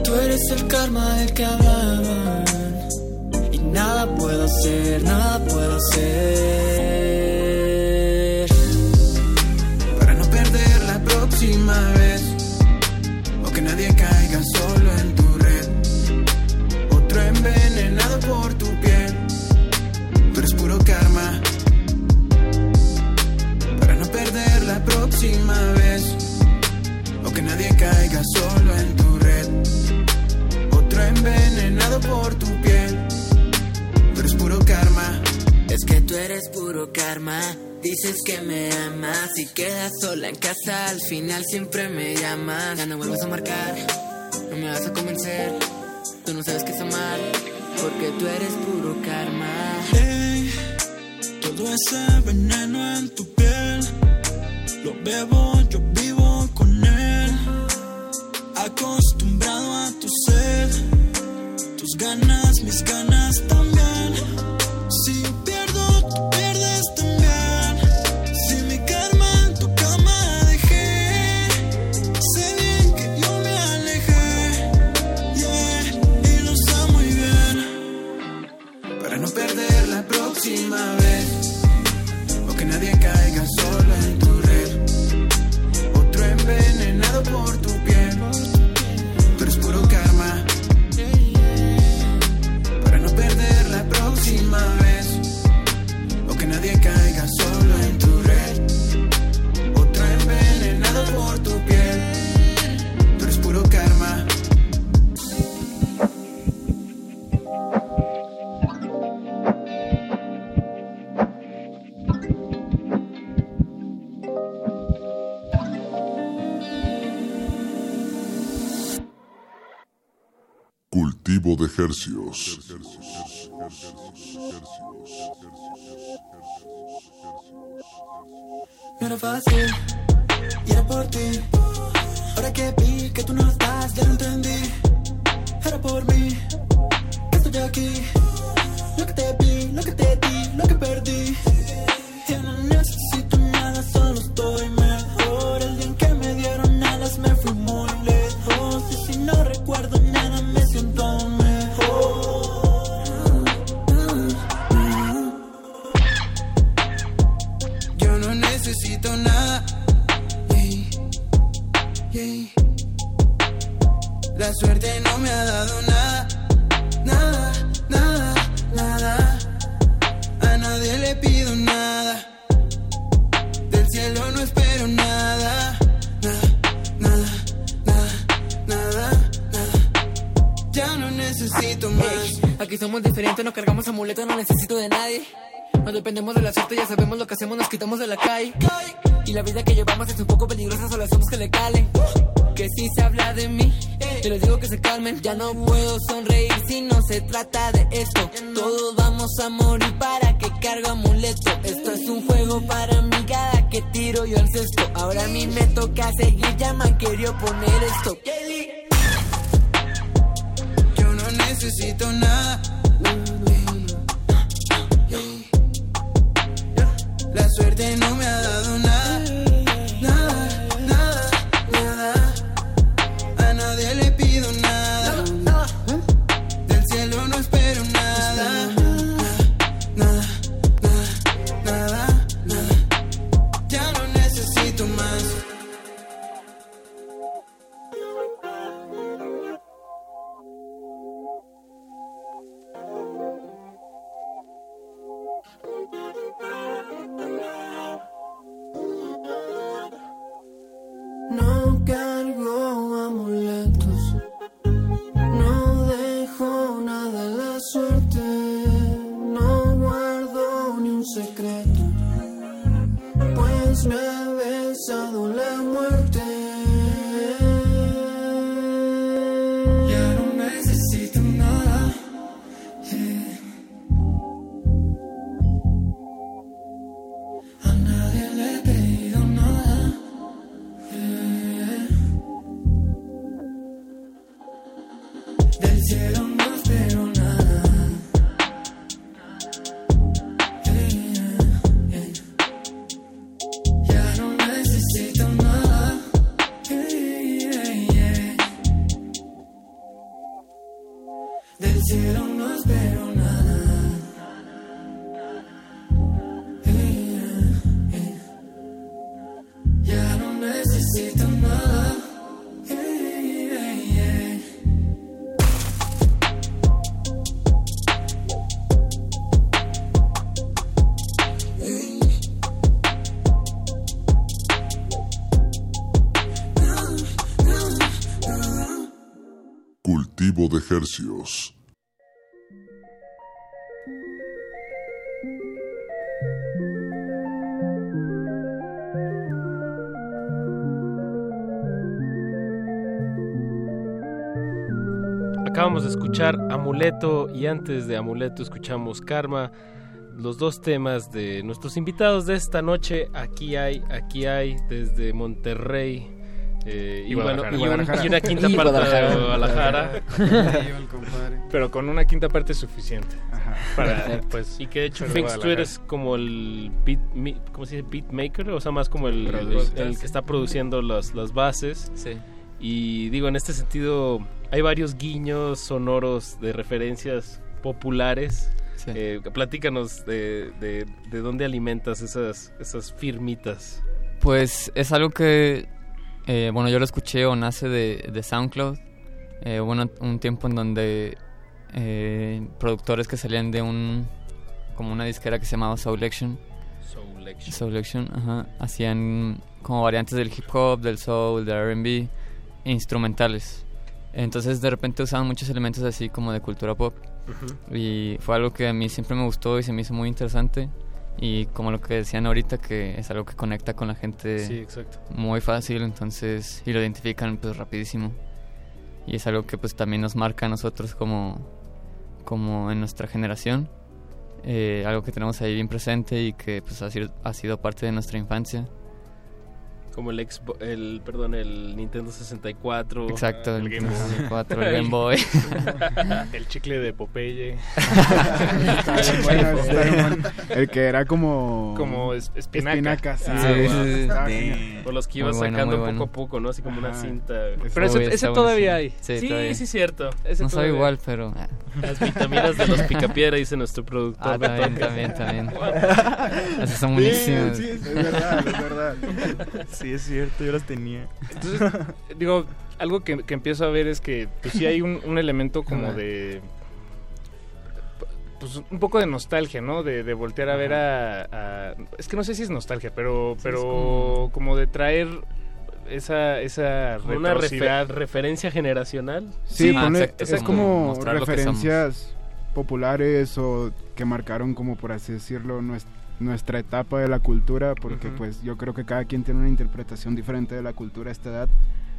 Tú eres el karma del que hablaban. Y nada puedo hacer, nada puedo hacer. Para no perder la próxima vez. Por tu piel. Tú eres puro karma. Para no perder la próxima vez. O que nadie caiga solo en tu red. Otro envenenado por tu piel. Tú eres puro karma. Es que tú eres puro karma. Dices que me amas y quedas sola en casa. Al final siempre me llamas. Ya no vuelvas a marcar. No me vas a convencer. Tú no sabes qué es amar. Porque tú eres puro karma. Todo ese veneno en tu piel, lo bebo, yo vivo con él. Acostumbrado a tu sed, tus ganas, mis ganas también. Por tu De hercios. No era fácil, y era por ti. Ahora que vi que tú no estás, ya lo entendí. Era por mí, que estoy aquí. Lo que te vi, lo que te di, lo que perdí. Nada. La suerte no me ha dado nada, nada, nada, nada. A nadie le pido nada. Del cielo no espero nada, nada, nada, nada, nada, nada. Ya no necesito más. Aquí somos diferentes, no cargamos amuletos, no necesito de nadie. No dependemos de la suerte, ya sabemos lo que hacemos, nos quitamos de la calle. Y la vida que llevamos es un poco peligrosa, solo hacemos que le calen. Que si se habla de mí, te les digo que se calmen. Ya no puedo sonreír si no se trata de esto. Todos vamos a morir para que cargo amuleto. Esto es un juego para mí, cada que tiro yo el cesto. Ahora a mí me toca seguir, ya me han querido poner esto. Yo no necesito nada. La suerte no me ha dado Acabamos de escuchar Amuleto y antes de Amuleto escuchamos Karma, los dos temas de nuestros invitados de esta noche. Aquí hay, aquí hay, desde Monterrey. Eh, y, bueno, y, un- y una quinta Y parte Guadalajara. de Guadalajara. Pero con una quinta parte es suficiente. Para, Perfecto. pues, y que de hecho Thinks tú eres como el beat, ¿cómo se dice? beatmaker, o sea, más como el, el, Productor. el que está produciendo las, las bases. Sí. Y digo, en este sentido, hay varios guiños sonoros de referencias populares. Sí. Eh, platícanos de, de, de dónde alimentas esas, esas firmitas. Pues es algo que, eh, bueno, yo lo escuché o nace de, de SoundCloud. Eh, hubo un tiempo en donde eh, productores que salían de un, como una disquera que se llamaba Soulection. Soulection. Soulection, ajá. Hacían como variantes del hip hop, del soul, del R&B, e instrumentales. Entonces de repente usaban muchos elementos así como de cultura pop. Ujú. Y fue algo que a mí siempre me gustó y se me hizo muy interesante. Y como lo que decían ahorita, que es algo que conecta con la gente Sí, exacto. muy fácil, entonces, y lo identifican pues rapidísimo. y es algo que pues también nos marca a nosotros como, como en nuestra generación. Eh, algo que tenemos ahí bien presente y que pues ha sido, ha sido parte de nuestra infancia. Como el, Xbox, el, perdón, el Nintendo 64. Exacto, el, el Nintendo 64, el Game Boy. el chicle de Popeye. Bueno, el que era como... Como es- espinaca. espinaca, sí. Ah, Sí, sí. O los que ibas bueno, sacando muy poco bueno. a poco, ¿no? Así como una Ajá. cinta. Pero ese, ese todavía hay. Sí, Sí, todavía. sí, cierto. Ese No sabe igual, pero... ah. Las vitaminas de los picapiedra, dice nuestro productor. Ah, también, también, también. Esas son buenísimas. sí, es verdad, es verdad. Sí, es cierto, yo las tenía. Entonces, digo, algo que, que empiezo a ver es que pues sí hay un, un elemento como de pues un poco de nostalgia, ¿no? De, de voltear a ver a, a- es que no sé si es nostalgia, pero pero como- como... de traer esa esa una referencia generacional. Sí, Ah, ponle- exacto, es como referencias populares o que marcaron como por así decirlo nues- nuestra etapa de la cultura porque Ujú. pues yo creo que cada quien tiene una interpretación diferente de la cultura a esta edad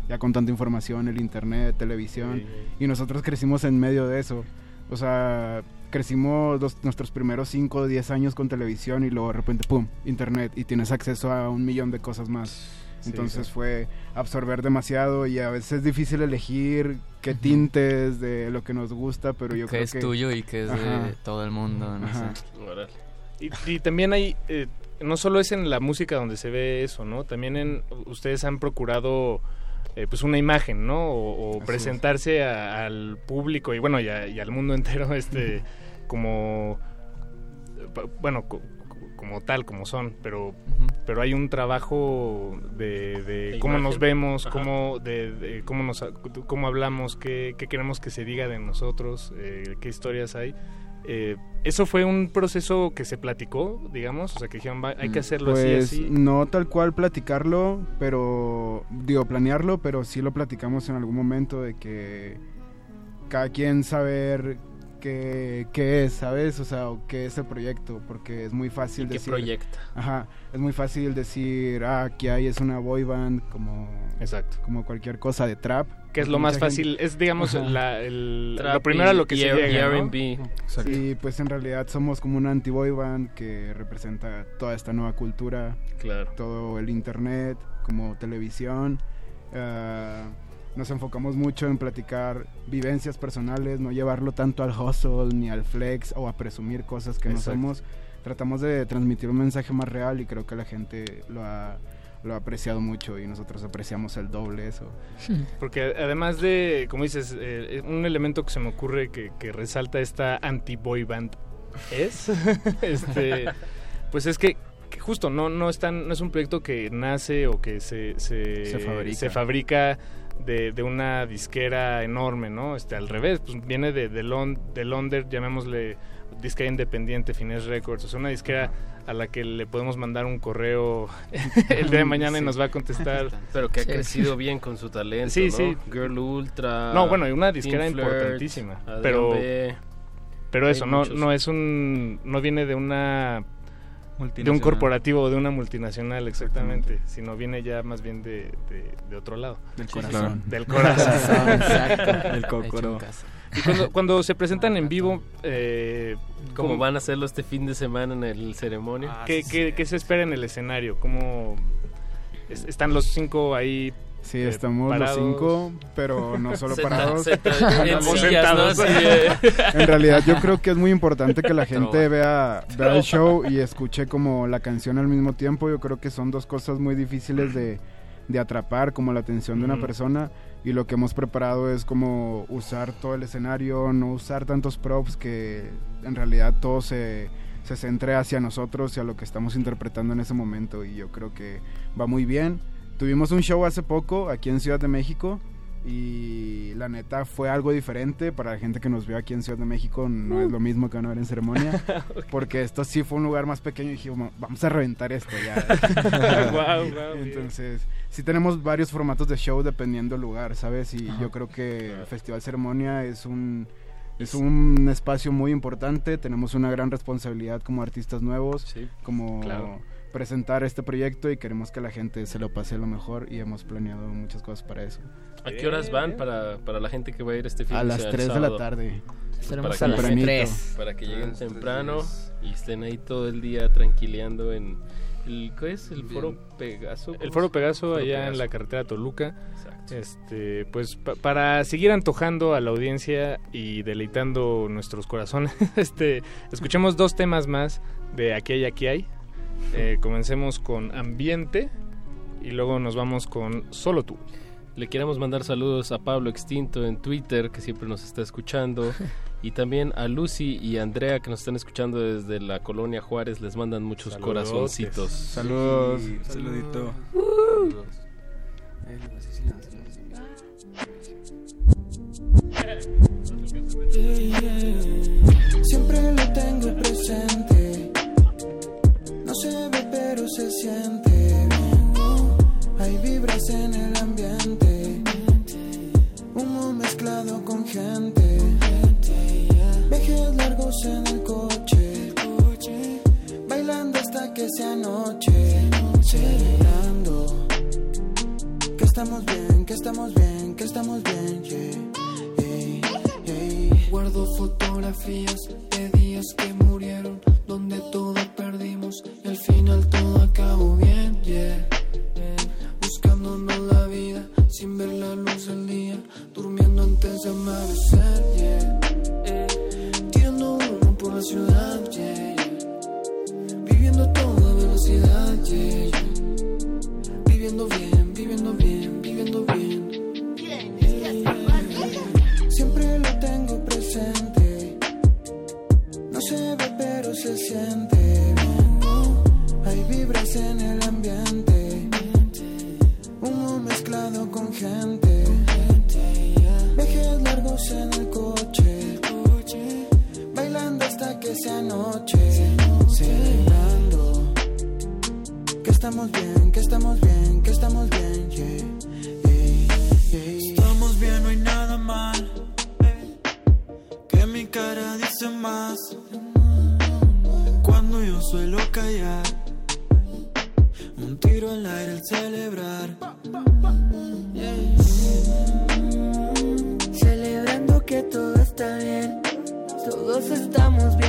ya con tanta información el internet televisión y nosotros crecimos en medio de eso o sea crecimos los- nuestros primeros 5 o 10 años con televisión y luego de repente pum internet y tienes acceso a un millón de cosas más Sí, entonces sí. fue absorber demasiado y a veces es difícil elegir qué tintes de lo que nos gusta, pero yo que creo es que... tuyo y que es Ajá. de todo el mundo, no Ajá. sé. Y, y también hay, eh, no solo es en la música donde se ve eso, ¿no? También en, ustedes han procurado eh, pues una imagen, ¿no? O, presentarse a- al público y bueno, y, a- y al mundo entero, este, como, bueno, co- co- como tal, como son, pero, pero hay un trabajo de, de De cómo imagen. nos vemos, Ajá. cómo, de, de cómo, nos, cómo hablamos, qué, qué queremos que se diga de nosotros, eh, qué historias hay. Eh, ¿Eso fue un proceso que se platicó, digamos? O sea, que dijeron, "Va, hay que hacerlo Pues así, así. no tal cual platicarlo, pero digo planearlo, pero sí lo platicamos en algún momento de que cada quien saber qué, qué es, ¿sabes? O sea, o qué es el proyecto, porque es muy ¿Y fácil qué decir... proyecta? Ajá, es muy fácil decir, ah, aquí hay es una boy band, como, Exacto. como cualquier cosa de trap. Que es lo más gente- fácil, es digamos la, el- lo primero a lo que y- se y llega, ¿no? R&B. Sí, pues en realidad somos como una anti-boy band que representa toda esta nueva cultura, Claro. todo el internet, como televisión. Ah, nos enfocamos mucho en platicar vivencias personales, no llevarlo tanto al hustle ni al flex o a presumir cosas que Exacto. no somos. Tratamos de transmitir un mensaje más real y creo que la gente lo ha, lo ha apreciado mucho y nosotros apreciamos el doble eso. Porque además de, como dices, eh, un elemento que se me ocurre que, que resalta esta anti-boy band es, este, pues es que, que justo no no es tan- no es un proyecto que nace o que se se, Se fabrica. se fabrica de, de una disquera enorme, ¿no? Este, al revés, pues viene de, de, Lon- de Londres, llamémosle disquera independiente, Fines Records, o sea, una disquera a la que le podemos mandar un correo el día de mañana y nos va a contestar. Pero que ha Sí. crecido bien con su talento, Sí, ¿no? sí. Girl Ultra. No, bueno, y una disquera Flirt, importantísima. Adrián Pero, B. pero eso, no, muchos. no es un. No viene de una. De un corporativo o de una multinacional, exactamente. Sino viene ya más bien de, de, de otro lado. Del Sí, corazón. Del corazón. Exacto. El Hecho cocoro. Y cuando, cuando se presentan en vivo, eh, Como ¿cómo- van a hacerlo este fin de semana en el ceremonia. Ah, ¿qué, qué, qué se espera en el escenario? ¿Cómo es- están los cinco ahí? Sí, eh, estamos parados? los cinco, pero no solo Senta- parados. senta- en sentados. De- En realidad yo creo que es muy importante que la gente vea, vea el show y escuche como la canción al mismo tiempo. Yo creo que son dos cosas muy difíciles de, de atrapar, como la atención de una persona. Y lo que hemos preparado es como usar todo el escenario, no usar tantos props que en realidad todo se, se centre hacia nosotros y a lo que estamos interpretando en ese momento. Y yo creo que va muy bien. Tuvimos un show hace poco aquí en Ciudad de México y la neta fue algo diferente para la gente que nos vio aquí en Ciudad de México no es lo mismo que van a ver en ceremonia porque esto sí fue un lugar más pequeño y dijimos vamos a reventar esto ya guau, bien. entonces sí tenemos varios formatos de show dependiendo del lugar sabes y yo creo que el festival ceremonia es un es un espacio muy importante tenemos una gran responsabilidad como artistas nuevos Sí. como Claro. Presentar este proyecto y queremos que la gente se lo pase lo mejor y hemos planeado muchas cosas para eso. ¿A qué horas van para, para la gente que va a ir este fin A de las semana, 3 de la tarde. Estaremos Para a las lleguen- 3. Para que lleguen las temprano y estén ahí todo el día tranquileando en... El, ¿Qué es? ¿El Foro Pegaso? El Foro Pegaso Foro allá en la carretera Toluca. Este, pues pa- para seguir antojando a la audiencia y deleitando nuestros corazones, este, escuchemos dos temas más de Aquí hay, aquí hay. Eh, comencemos con Ambiente y luego nos vamos con Solo tú. Le queremos mandar saludos a Pablo Extinto en Twitter, que siempre nos está escuchando. Y también a Lucy y Andrea, que nos están escuchando desde la colonia Juárez. Les mandan muchos Saludotes. corazoncitos. Saludos. Sí, saludito. Siempre lo tengo presente. Se ve, pero se siente bien. Hay vibras en el ambiente. Humo mezclado con gente. Viajes largos en el coche. Bailando hasta que sea noche. Celebrando. Que estamos bien, que estamos bien, que estamos bien. Guardo fotografías de días que murieron, donde todo perdimos y al final todo acabó bien, yeah. Buscándonos la vida sin ver la luz del día, durmiendo antes de amanecer, yeah. Tirando humo por la ciudad, yeah. Viviendo a toda velocidad, yeah. Viviendo bien, se siente bien. Hay vibras en el ambiente. Humo mezclado con gente. Viajes largos en el coche. Bailando hasta que sea noche. Celebrando. Que estamos bien, que estamos bien, que estamos bien, yeah. Estamos bien, no hay nada mal. Que mi cara dice más. Cuando yo suelo callar. Un tiro al aire al celebrar. Celebrando que todo está bien, todos estamos bien.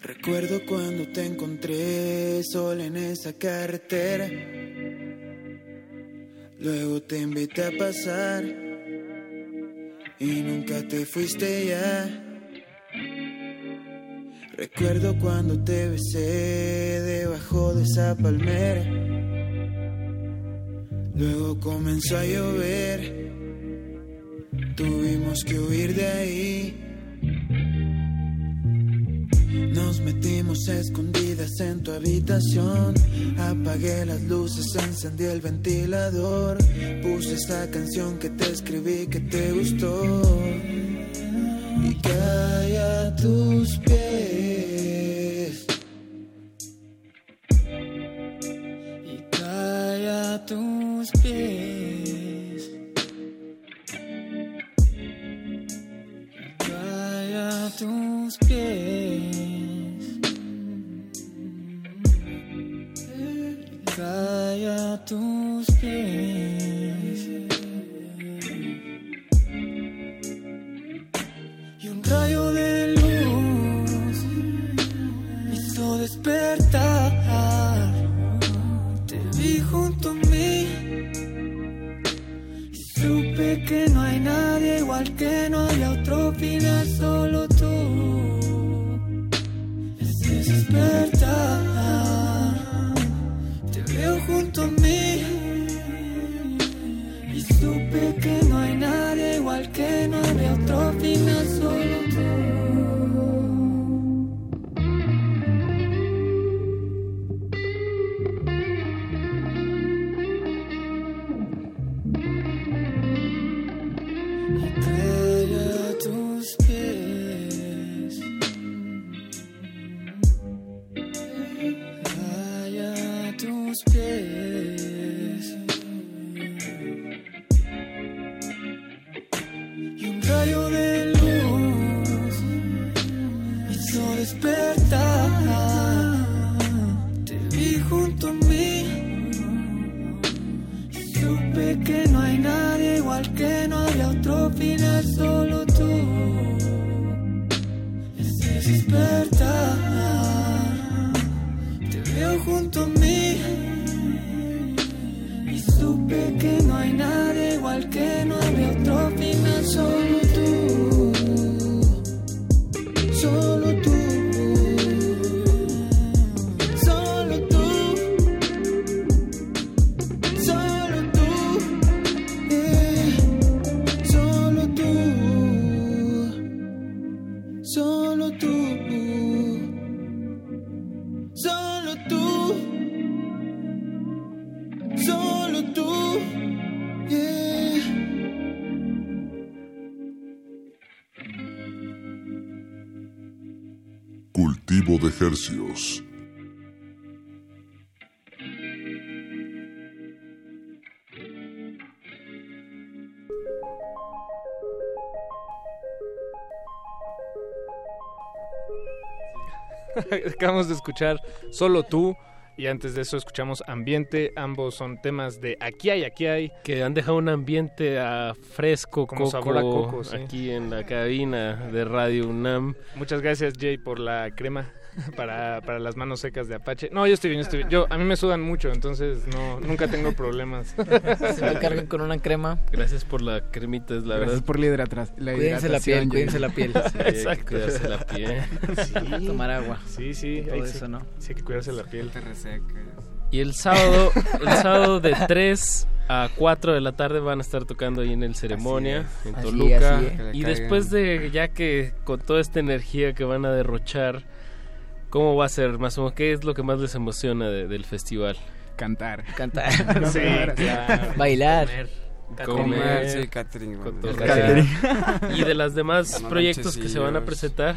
Recuerdo cuando te encontré sola en esa carretera. Luego te invité a pasar y nunca te fuiste ya. Recuerdo cuando te besé debajo de esa palmera. Luego comenzó a llover. Tuvimos que huir de ahí. Nos metimos escondidas en tu habitación. Apagué las luces, encendí el ventilador. Puse esta canción que te escribí que te gustó. Y cae a tus pies. Acabamos de escuchar Solo tú y antes de eso escuchamos Ambiente. Ambos son temas de Aquí hay, aquí hay. Que han dejado un ambiente ah, fresco, Como coco, sabor a coco, sí. aquí en la cabina de Radio UNAM. Muchas gracias Jay por la crema para, para las manos secas de Apache. No, yo estoy bien, yo estoy bien. Yo, a mí me sudan mucho, entonces no, nunca tengo problemas. Se me cargan con una crema. Gracias por la cremita, es la Gracias verdad. por la, la Cuídense la piel, hidratación, cuídense la piel. Sí, hay que Exacto. cuidarse la piel. Sí. Tomar agua. Sí, sí, todo hay, eso, ¿no? Sí, hay que cuidarse la piel. Te reseca. Y el sábado, el sábado de 3 a 4 de la tarde van a estar tocando ahí en el ceremonia, en Toluca. así Y después de, ya que con toda esta energía que van a derrochar, ¿cómo va a ser más o menos? ¿Qué es lo que más les emociona de- del festival? Cantar. Cantar. Sí, claro. Bailar. Comer, Sí, catering. güey. cotorrear. Y de las demás proyectos que se van a presentar,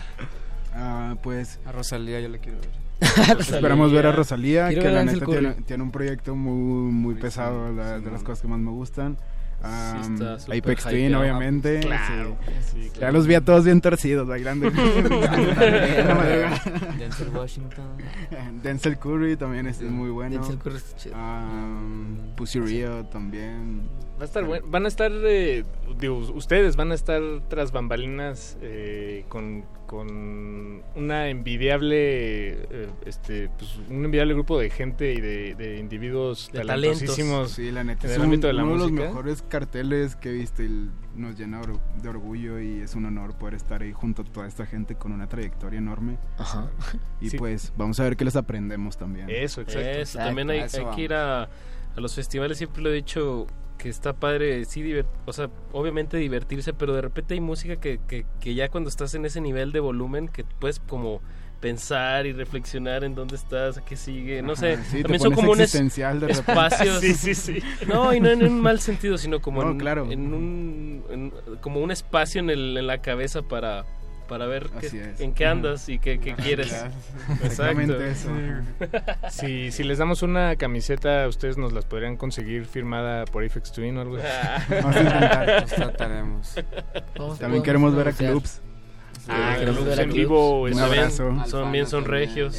Ah, pues A Rosalía yo le quiero ver. esperamos ver a Rosalía, Quiero que la neta tiene, tiene un proyecto muy, muy pesado, sí, la- sí, de las cosas que más me gustan. Ah, está súper Apex Twin, obviamente. Claro. sí. Sí, Ya claro. los vi a todos bien torcidos bailando. Denzel Washington. Denzel Curry también es muy bueno. Denzel Curry está chido. Ah, Pussy Riot también. Va a estar bueno. Van a estar, eh, digo, ustedes van a estar tras bambalinas eh, con, con una envidiable, eh, este, pues, un envidiable grupo de gente y de, de individuos De talentosísimos Sí, la neta en es el un- ámbito de la uno de los música. mejores carteles que he visto y nos llena or- de orgullo y es un honor poder estar ahí junto a toda esta gente con una trayectoria enorme. Ajá. Y Sí. pues vamos a ver qué les aprendemos también. Eso, exacto. Eso, Exacto, también hay, hay que ir a, a los festivales, siempre lo he dicho que está padre, sí, divert- o sea, obviamente divertirse, pero de repente hay música que, que, que ya cuando estás en ese nivel de volumen que puedes como pensar y reflexionar en dónde estás, a qué sigue, no sé. Ajá, sí, te también son como un es- espacios. Sí, sí, sí. No, y no en un mal sentido, sino como No, en, claro. en un en- como un espacio en, el, en la cabeza para para ver qué- en qué andas y qué, qué quieres. Claro. Exacto. Exactamente eso. Si, si les damos una camiseta, ustedes nos las podrían conseguir firmada por Apex Twin o algo así. Vamos a intentar. Pues trataremos. También queremos ver a clubs. Ah, queremos clubs ver a en vivo, Un abrazo. son bien son regios.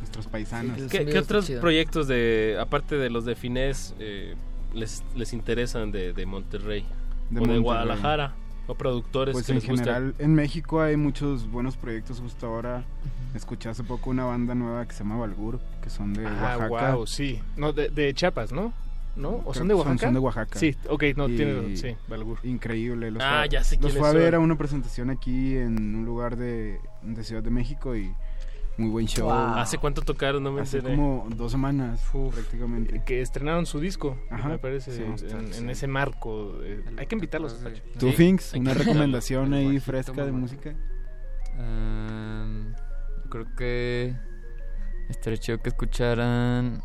Nuestros paisanos. Sí, ¿Qué, qué otros chido. proyectos de aparte de los de Finés eh, les les interesan de, de Monterrey De o de Monterrey. Guadalajara o productores Pues que en les general, en México hay muchos buenos proyectos justo ahora. Escuché hace poco una banda nueva que se llama Balgur, que son de Ah, Oaxaca. wow, sí. No, de, de Chiapas, ¿no? ¿No? ¿O Creo son de son- Oaxaca? son de Oaxaca. Sí, ok, no, Y- tiene sí, Balgur. Increíble. Los Ah, fue- ya sé Los fue a ver a una presentación aquí en un lugar de, de Ciudad de México y muy buen show. ¿Hace cuánto tocaron? No me Hace enteré. como dos semanas prácticamente. Que estrenaron su disco, Ajá, me parece, sí. en, en ese marco. eh, hay que invitarlos. ¿Tú, Sí, Finks? ¿Una recomendación ahí fresca de música? Em, creo que estaría chido que escucharan.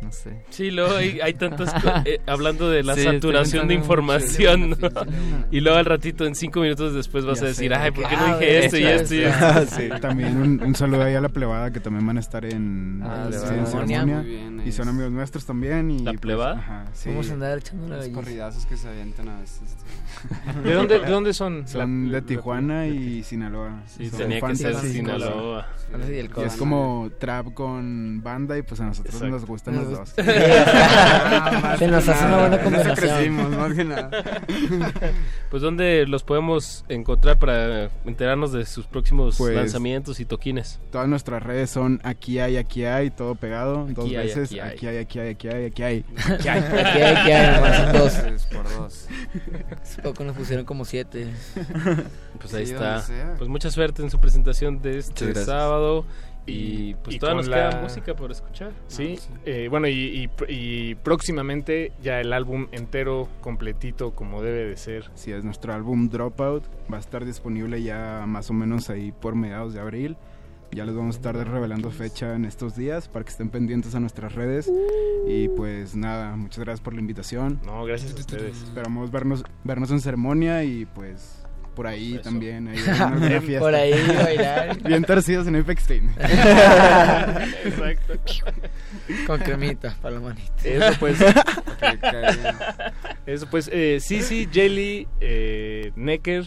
No sé. Sí, luego hay, hay tantas eh, hablando de la Sí, saturación de información mucho. ¿no? y luego al ratito en cinco minutos después vas Ya a decir sé. ay ¿por qué Ah, no dije esto y esto y esto? Sí, También un, un saludo ahí a la plebada que también van a estar en, Ah, en la ceremonia. bien, y son amigos nuestros también. Y ¿La pues, plebada? ajá, sí. Vamos a andar echando la Los corridazos que se avientan a veces. ¿De dónde, de dónde son? Son La- de la- Tijuana y Sinaloa. Sí, Son tenía que ser Sinaloa. Y es como trap con banda y pues a nosotros nos gustan Nos los dos. Se nos hace una buena crecimos, más que nada. Pues dónde los podemos encontrar para enterarnos de sus próximos Pues- lanzamientos y toquines. Todas nuestras redes son aquí hay, aquí hay, todo pegado, dos Aquí hay, veces. aquí hay. Aquí hay, aquí hay, aquí hay, aquí hay. Aquí hay, aquí hay, aquí hay, nomás son dos. Por dos. Hace poco nos pusieron como siete. Pues ahí Sí, está. Pues mucha suerte en su presentación de este sábado y pues Y todavía nos la- queda música por escuchar. Sí, eh, bueno, y, y- y próximamente ya el álbum entero, completito, como debe de ser. Si es nuestro álbum Dropout, va a estar disponible ya más o menos ahí por mediados de abril. Ya les vamos a estar revelando fecha en estos días para que estén pendientes a nuestras redes. Y pues nada, muchas gracias por la invitación. No, gracias a ustedes. Esperamos vernos, vernos en ceremonia y pues por ahí Eso. también. Ahí en. Por ahí bailar. Bien torcidos en Apex Twin. Exacto. Con cremita para la manita. Eso pues, eso pues, eh, Sisi, Jelly, eh, Necker,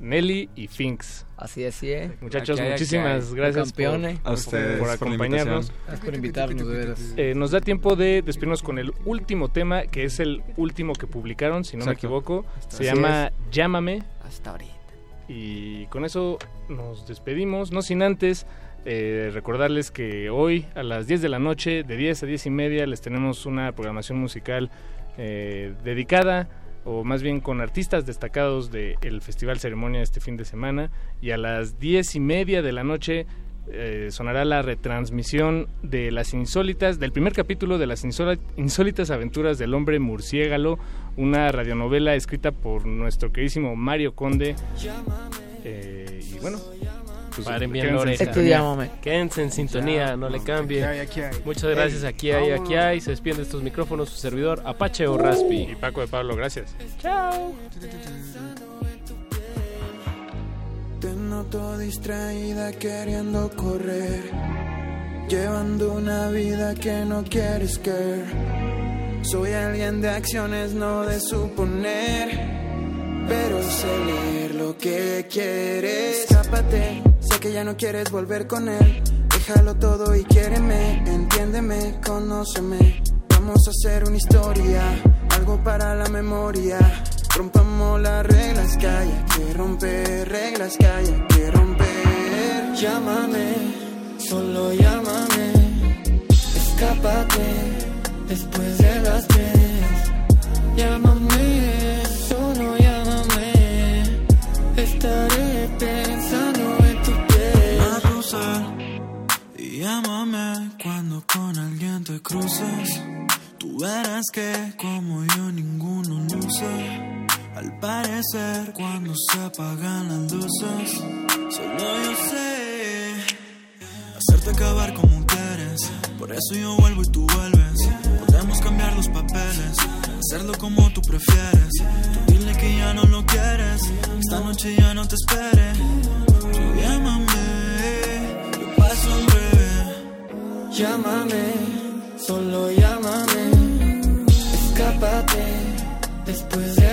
Nelly y Finks. Así es, sí, eh. Muchachos, Aquí hay, aquí muchísimas gracias por, Campeones. A ustedes por por acompañarnos. Gracias por invitarnos, de veras. Eh, nos da tiempo de despedirnos con el último tema, que es el último que publicaron, si no me equivoco. Se Así llama Llámame. Hasta ahorita. Y con eso nos despedimos, no sin antes eh, recordarles que hoy a las 10 de la noche, de 10 a 10 y media, les tenemos una programación musical eh, dedicada, o más bien con artistas destacados del Festival Ceremonia este fin de semana. Y a las 10 y media de la noche eh, sonará la retransmisión de las insólitas, del primer capítulo de las insólitas aventuras del hombre murciégalo, una radionovela escrita por nuestro queridísimo Mario Conde. Eh, y bueno, pues, Paren bien quédense en sintonía. llámame. Quédense en sintonía, no le Aquí cambien. hay, aquí hay. Muchas gracias, aquí hay, aquí hay. Se despiden de estos micrófonos su servidor Apache o Raspi. Y Paco de Pablo, gracias. Chao. Noto distraída queriendo correr, llevando una vida que no quieres que. Soy alguien de acciones, no de suponer, pero sé leer lo que quieres. Escápate, sé que ya no quieres volver con él. Déjalo todo y quiéreme, entiéndeme, conóceme. Vamos a hacer una historia, algo para la memoria. Rompamos las reglas que haya que romper, reglas que haya que romper. Llámame, solo llámame. Escápate después de las tres. Llámame, solo llámame. Estaré pensando en tu piel. A cruzar y llámame cuando con alguien te cruces. Tú verás que como yo ninguno luce. Al parecer, cuando se apagan las luces, solo yo sé gusta acabar como quieres. Por eso yo vuelvo y tú vuelves. Podemos cambiar los papeles, hacerlo como tú prefieres. Dile que ya no lo quieres. Esta noche ya no te espere. Llámame, yo paso en breve. Llámame, solo llámame. Escápate después de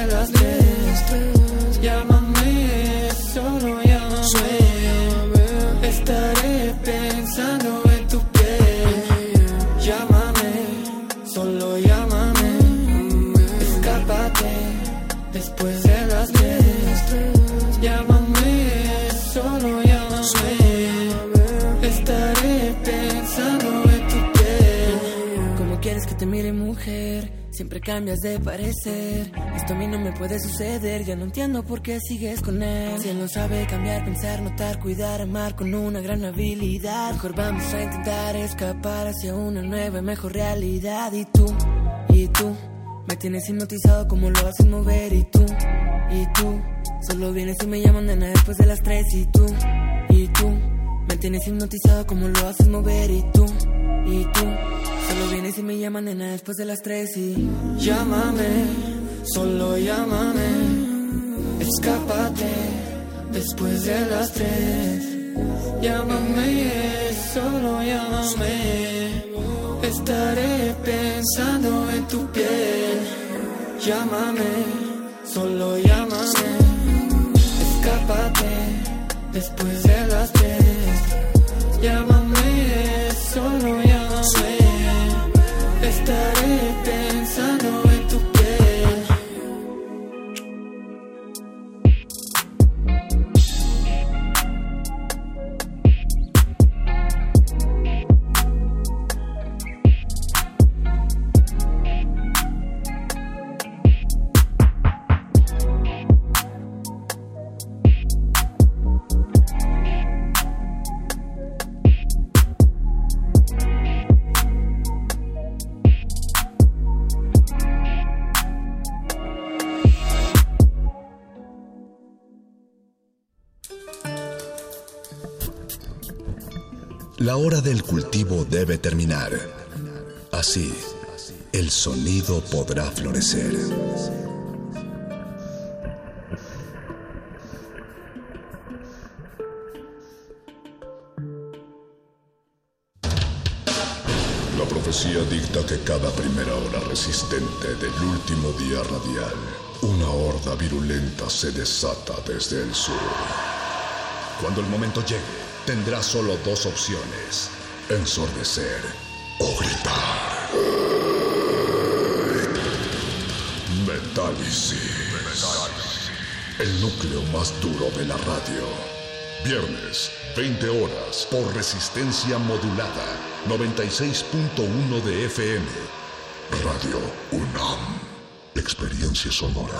Siempre cambias de parecer. Esto a mí no me puede suceder. Ya no entiendo por qué sigues con él. Si él no sabe cambiar, pensar, notar, cuidar, amar con una gran habilidad. Mejor vamos a intentar escapar hacia una nueva y mejor realidad. Y tú, y tú, me tienes hipnotizado como lo haces mover. Y tú, y tú, solo vienes y me llaman nena después de las tres. Y tú, y tú, me tienes hipnotizado como lo haces mover. Y tú, y tú. Solo vienes y me llaman nena después de las tres y llámame, solo llámame, escápate después de las tres. Llámame, solo llámame, estaré pensando en tu piel. Llámame, solo llámame, escápate después de las tres. Llámame, solo llámame. Sonido podrá florecer. La profecía dicta que cada primera hora resistente del último día radial, una horda virulenta se desata desde el sur. Cuando el momento llegue, tendrá solo dos opciones: ensordecer o gritar. El núcleo más duro de la radio. Viernes, 20 horas, por resistencia modulada. 96.1 de FM. Radio UNAM. Experiencia sonora.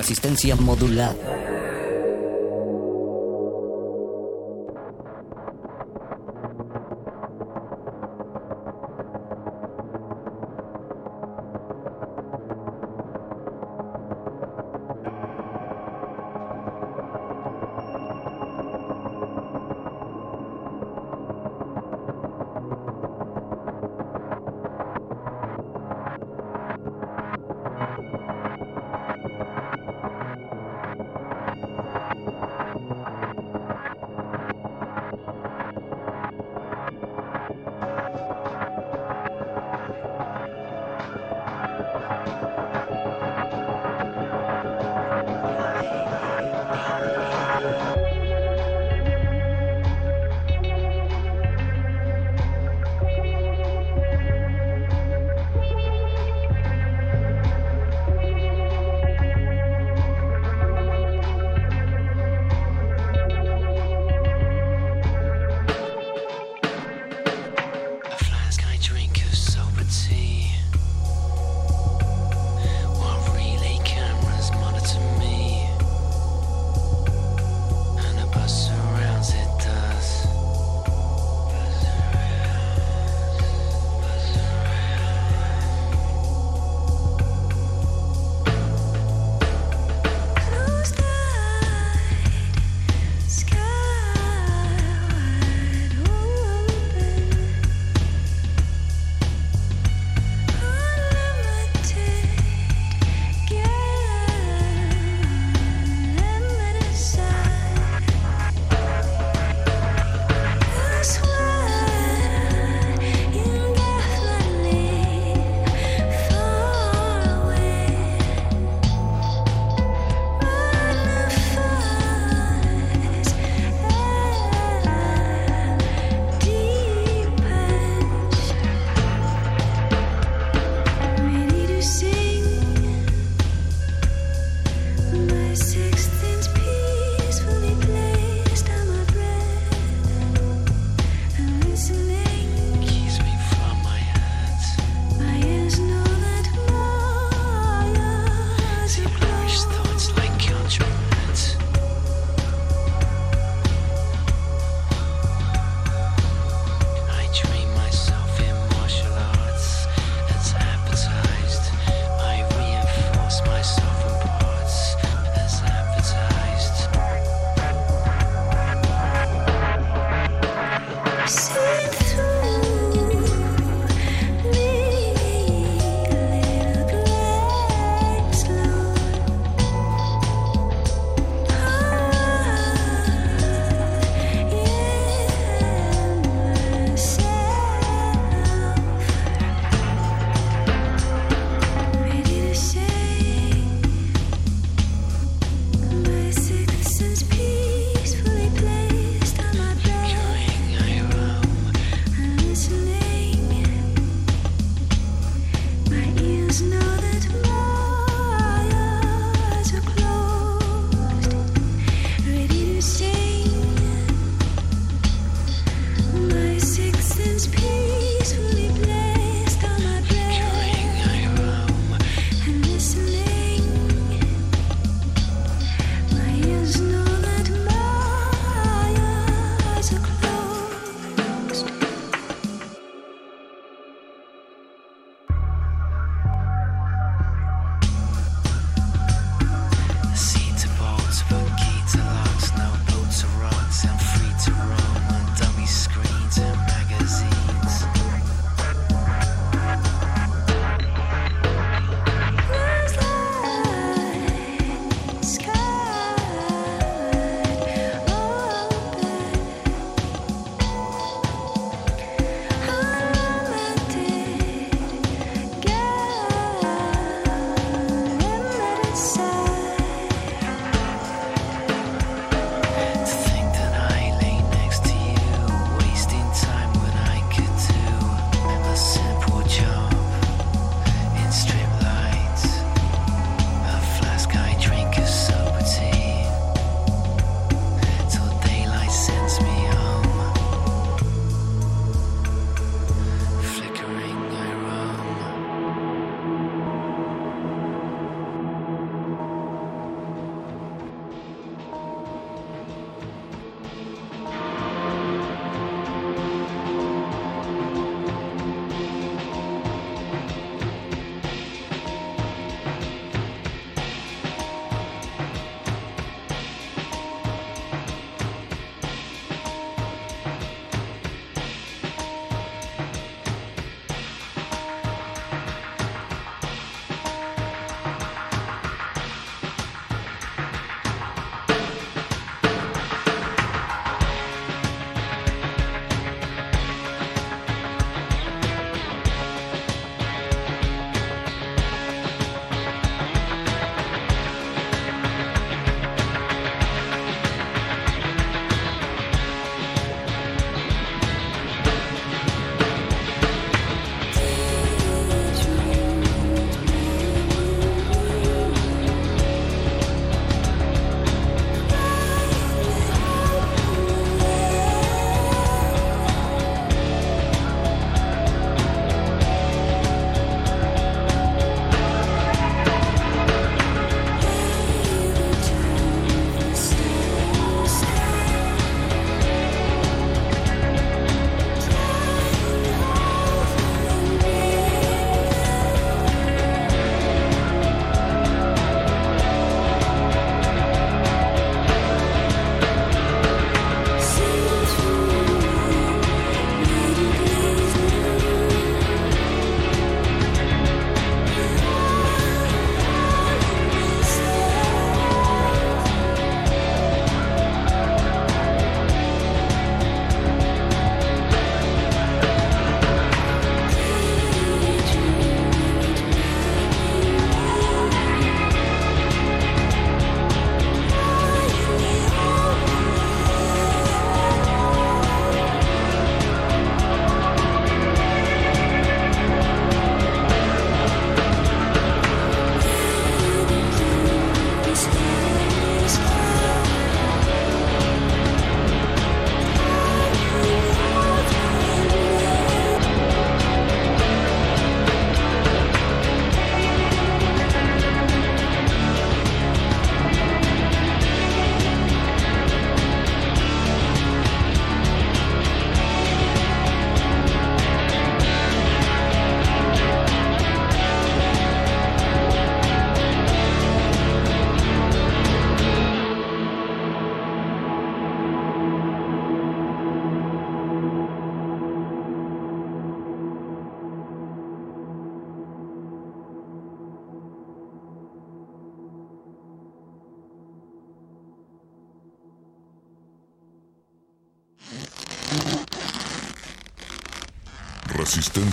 Resistencia modulada.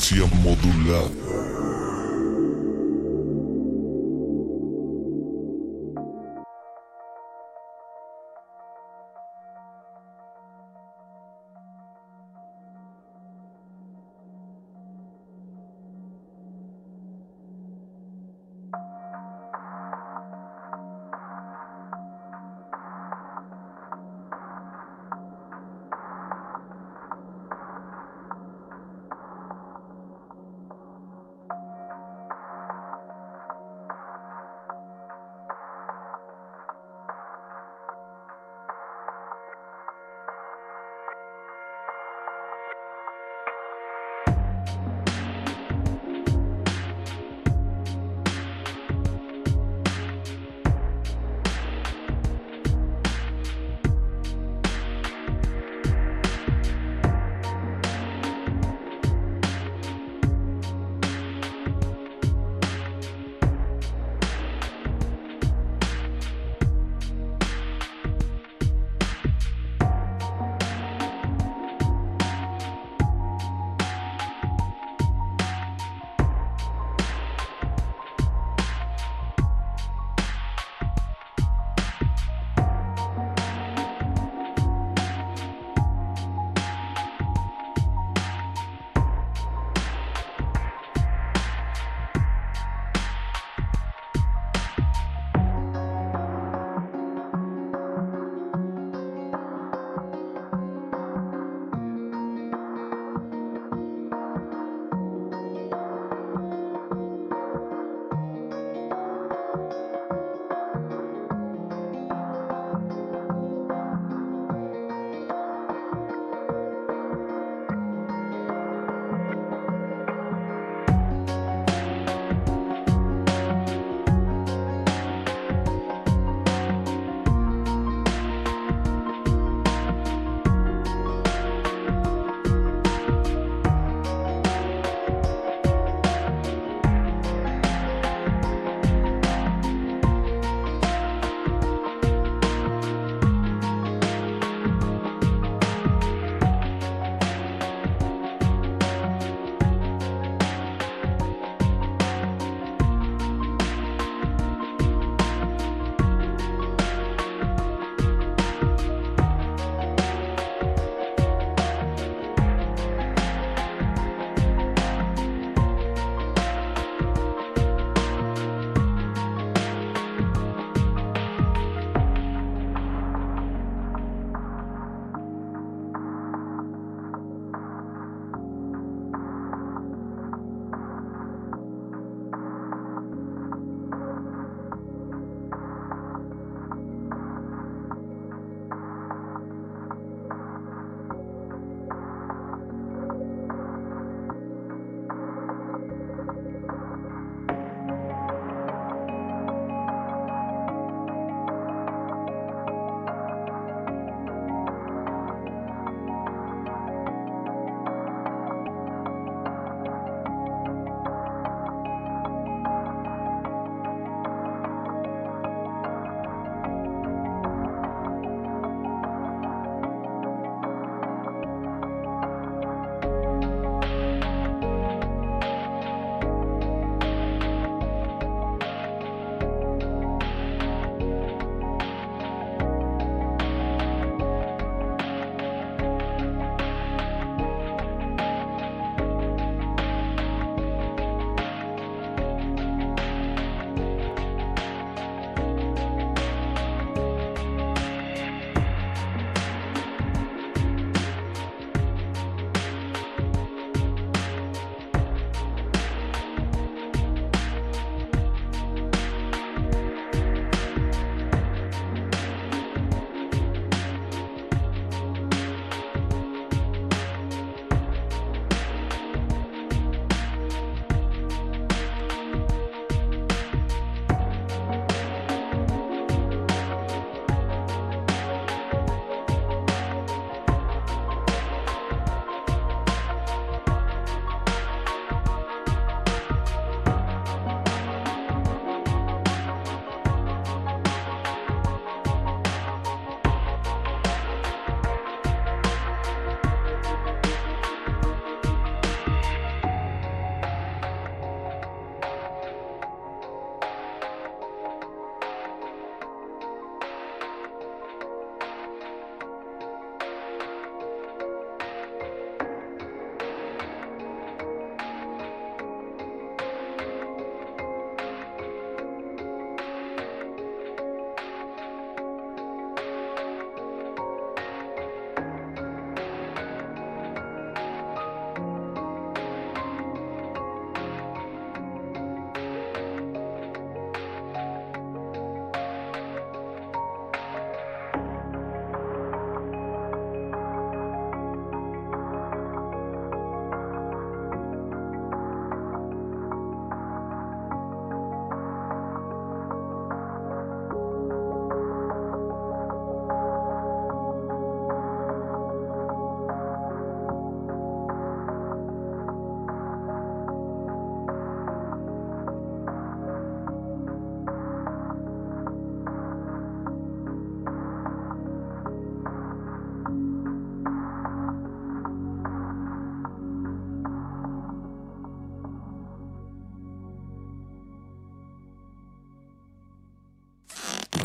Resistencia modulada.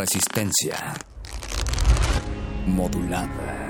Resistencia modulada.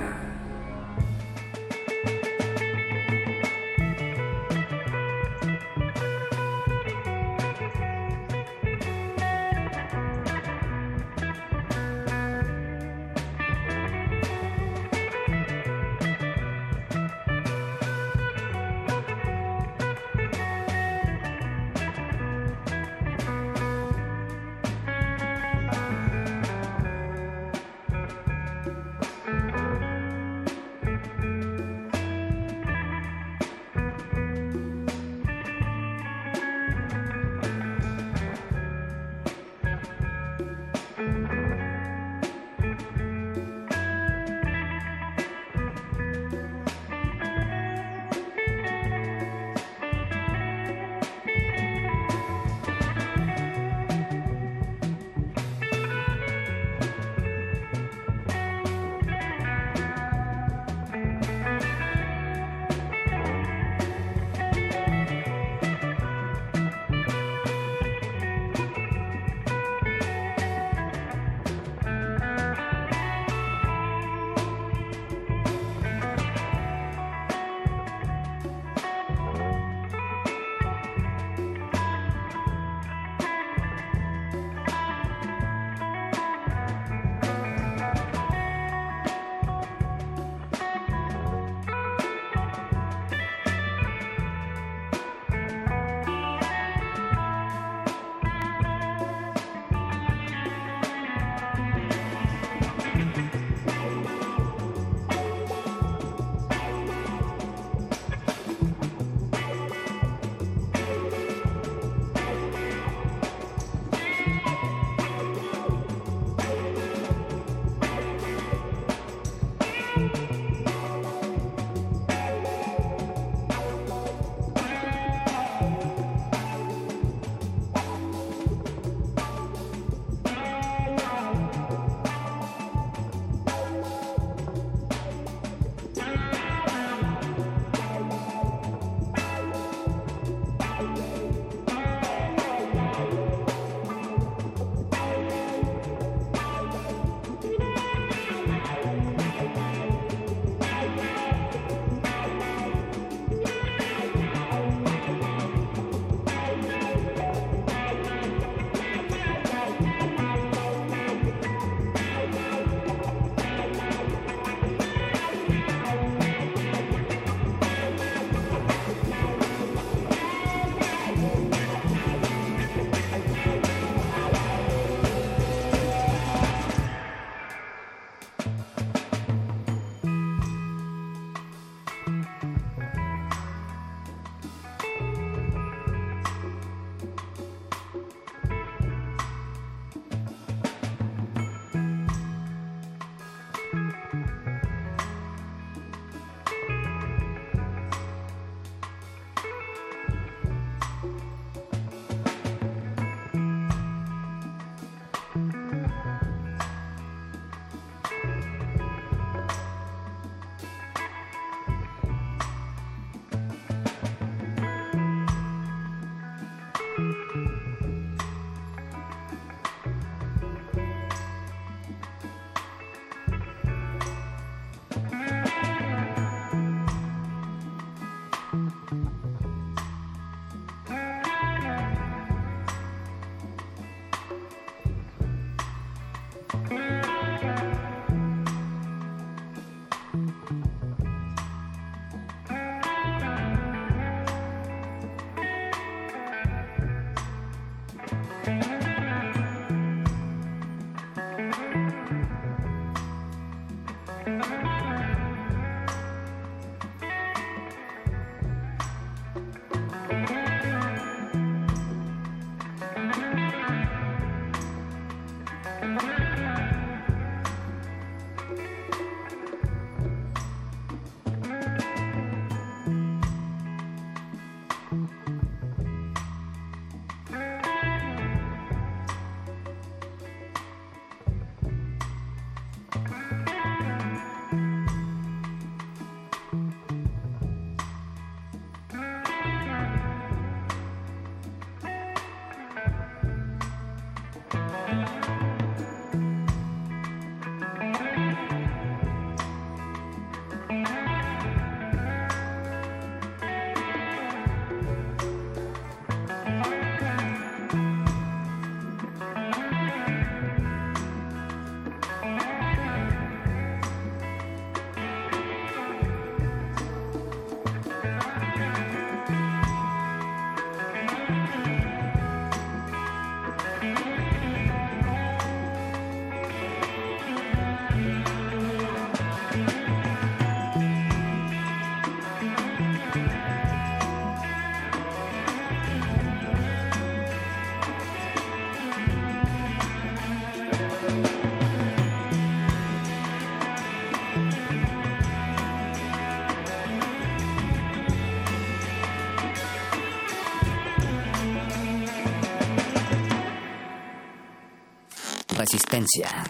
frecuencia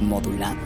modulada.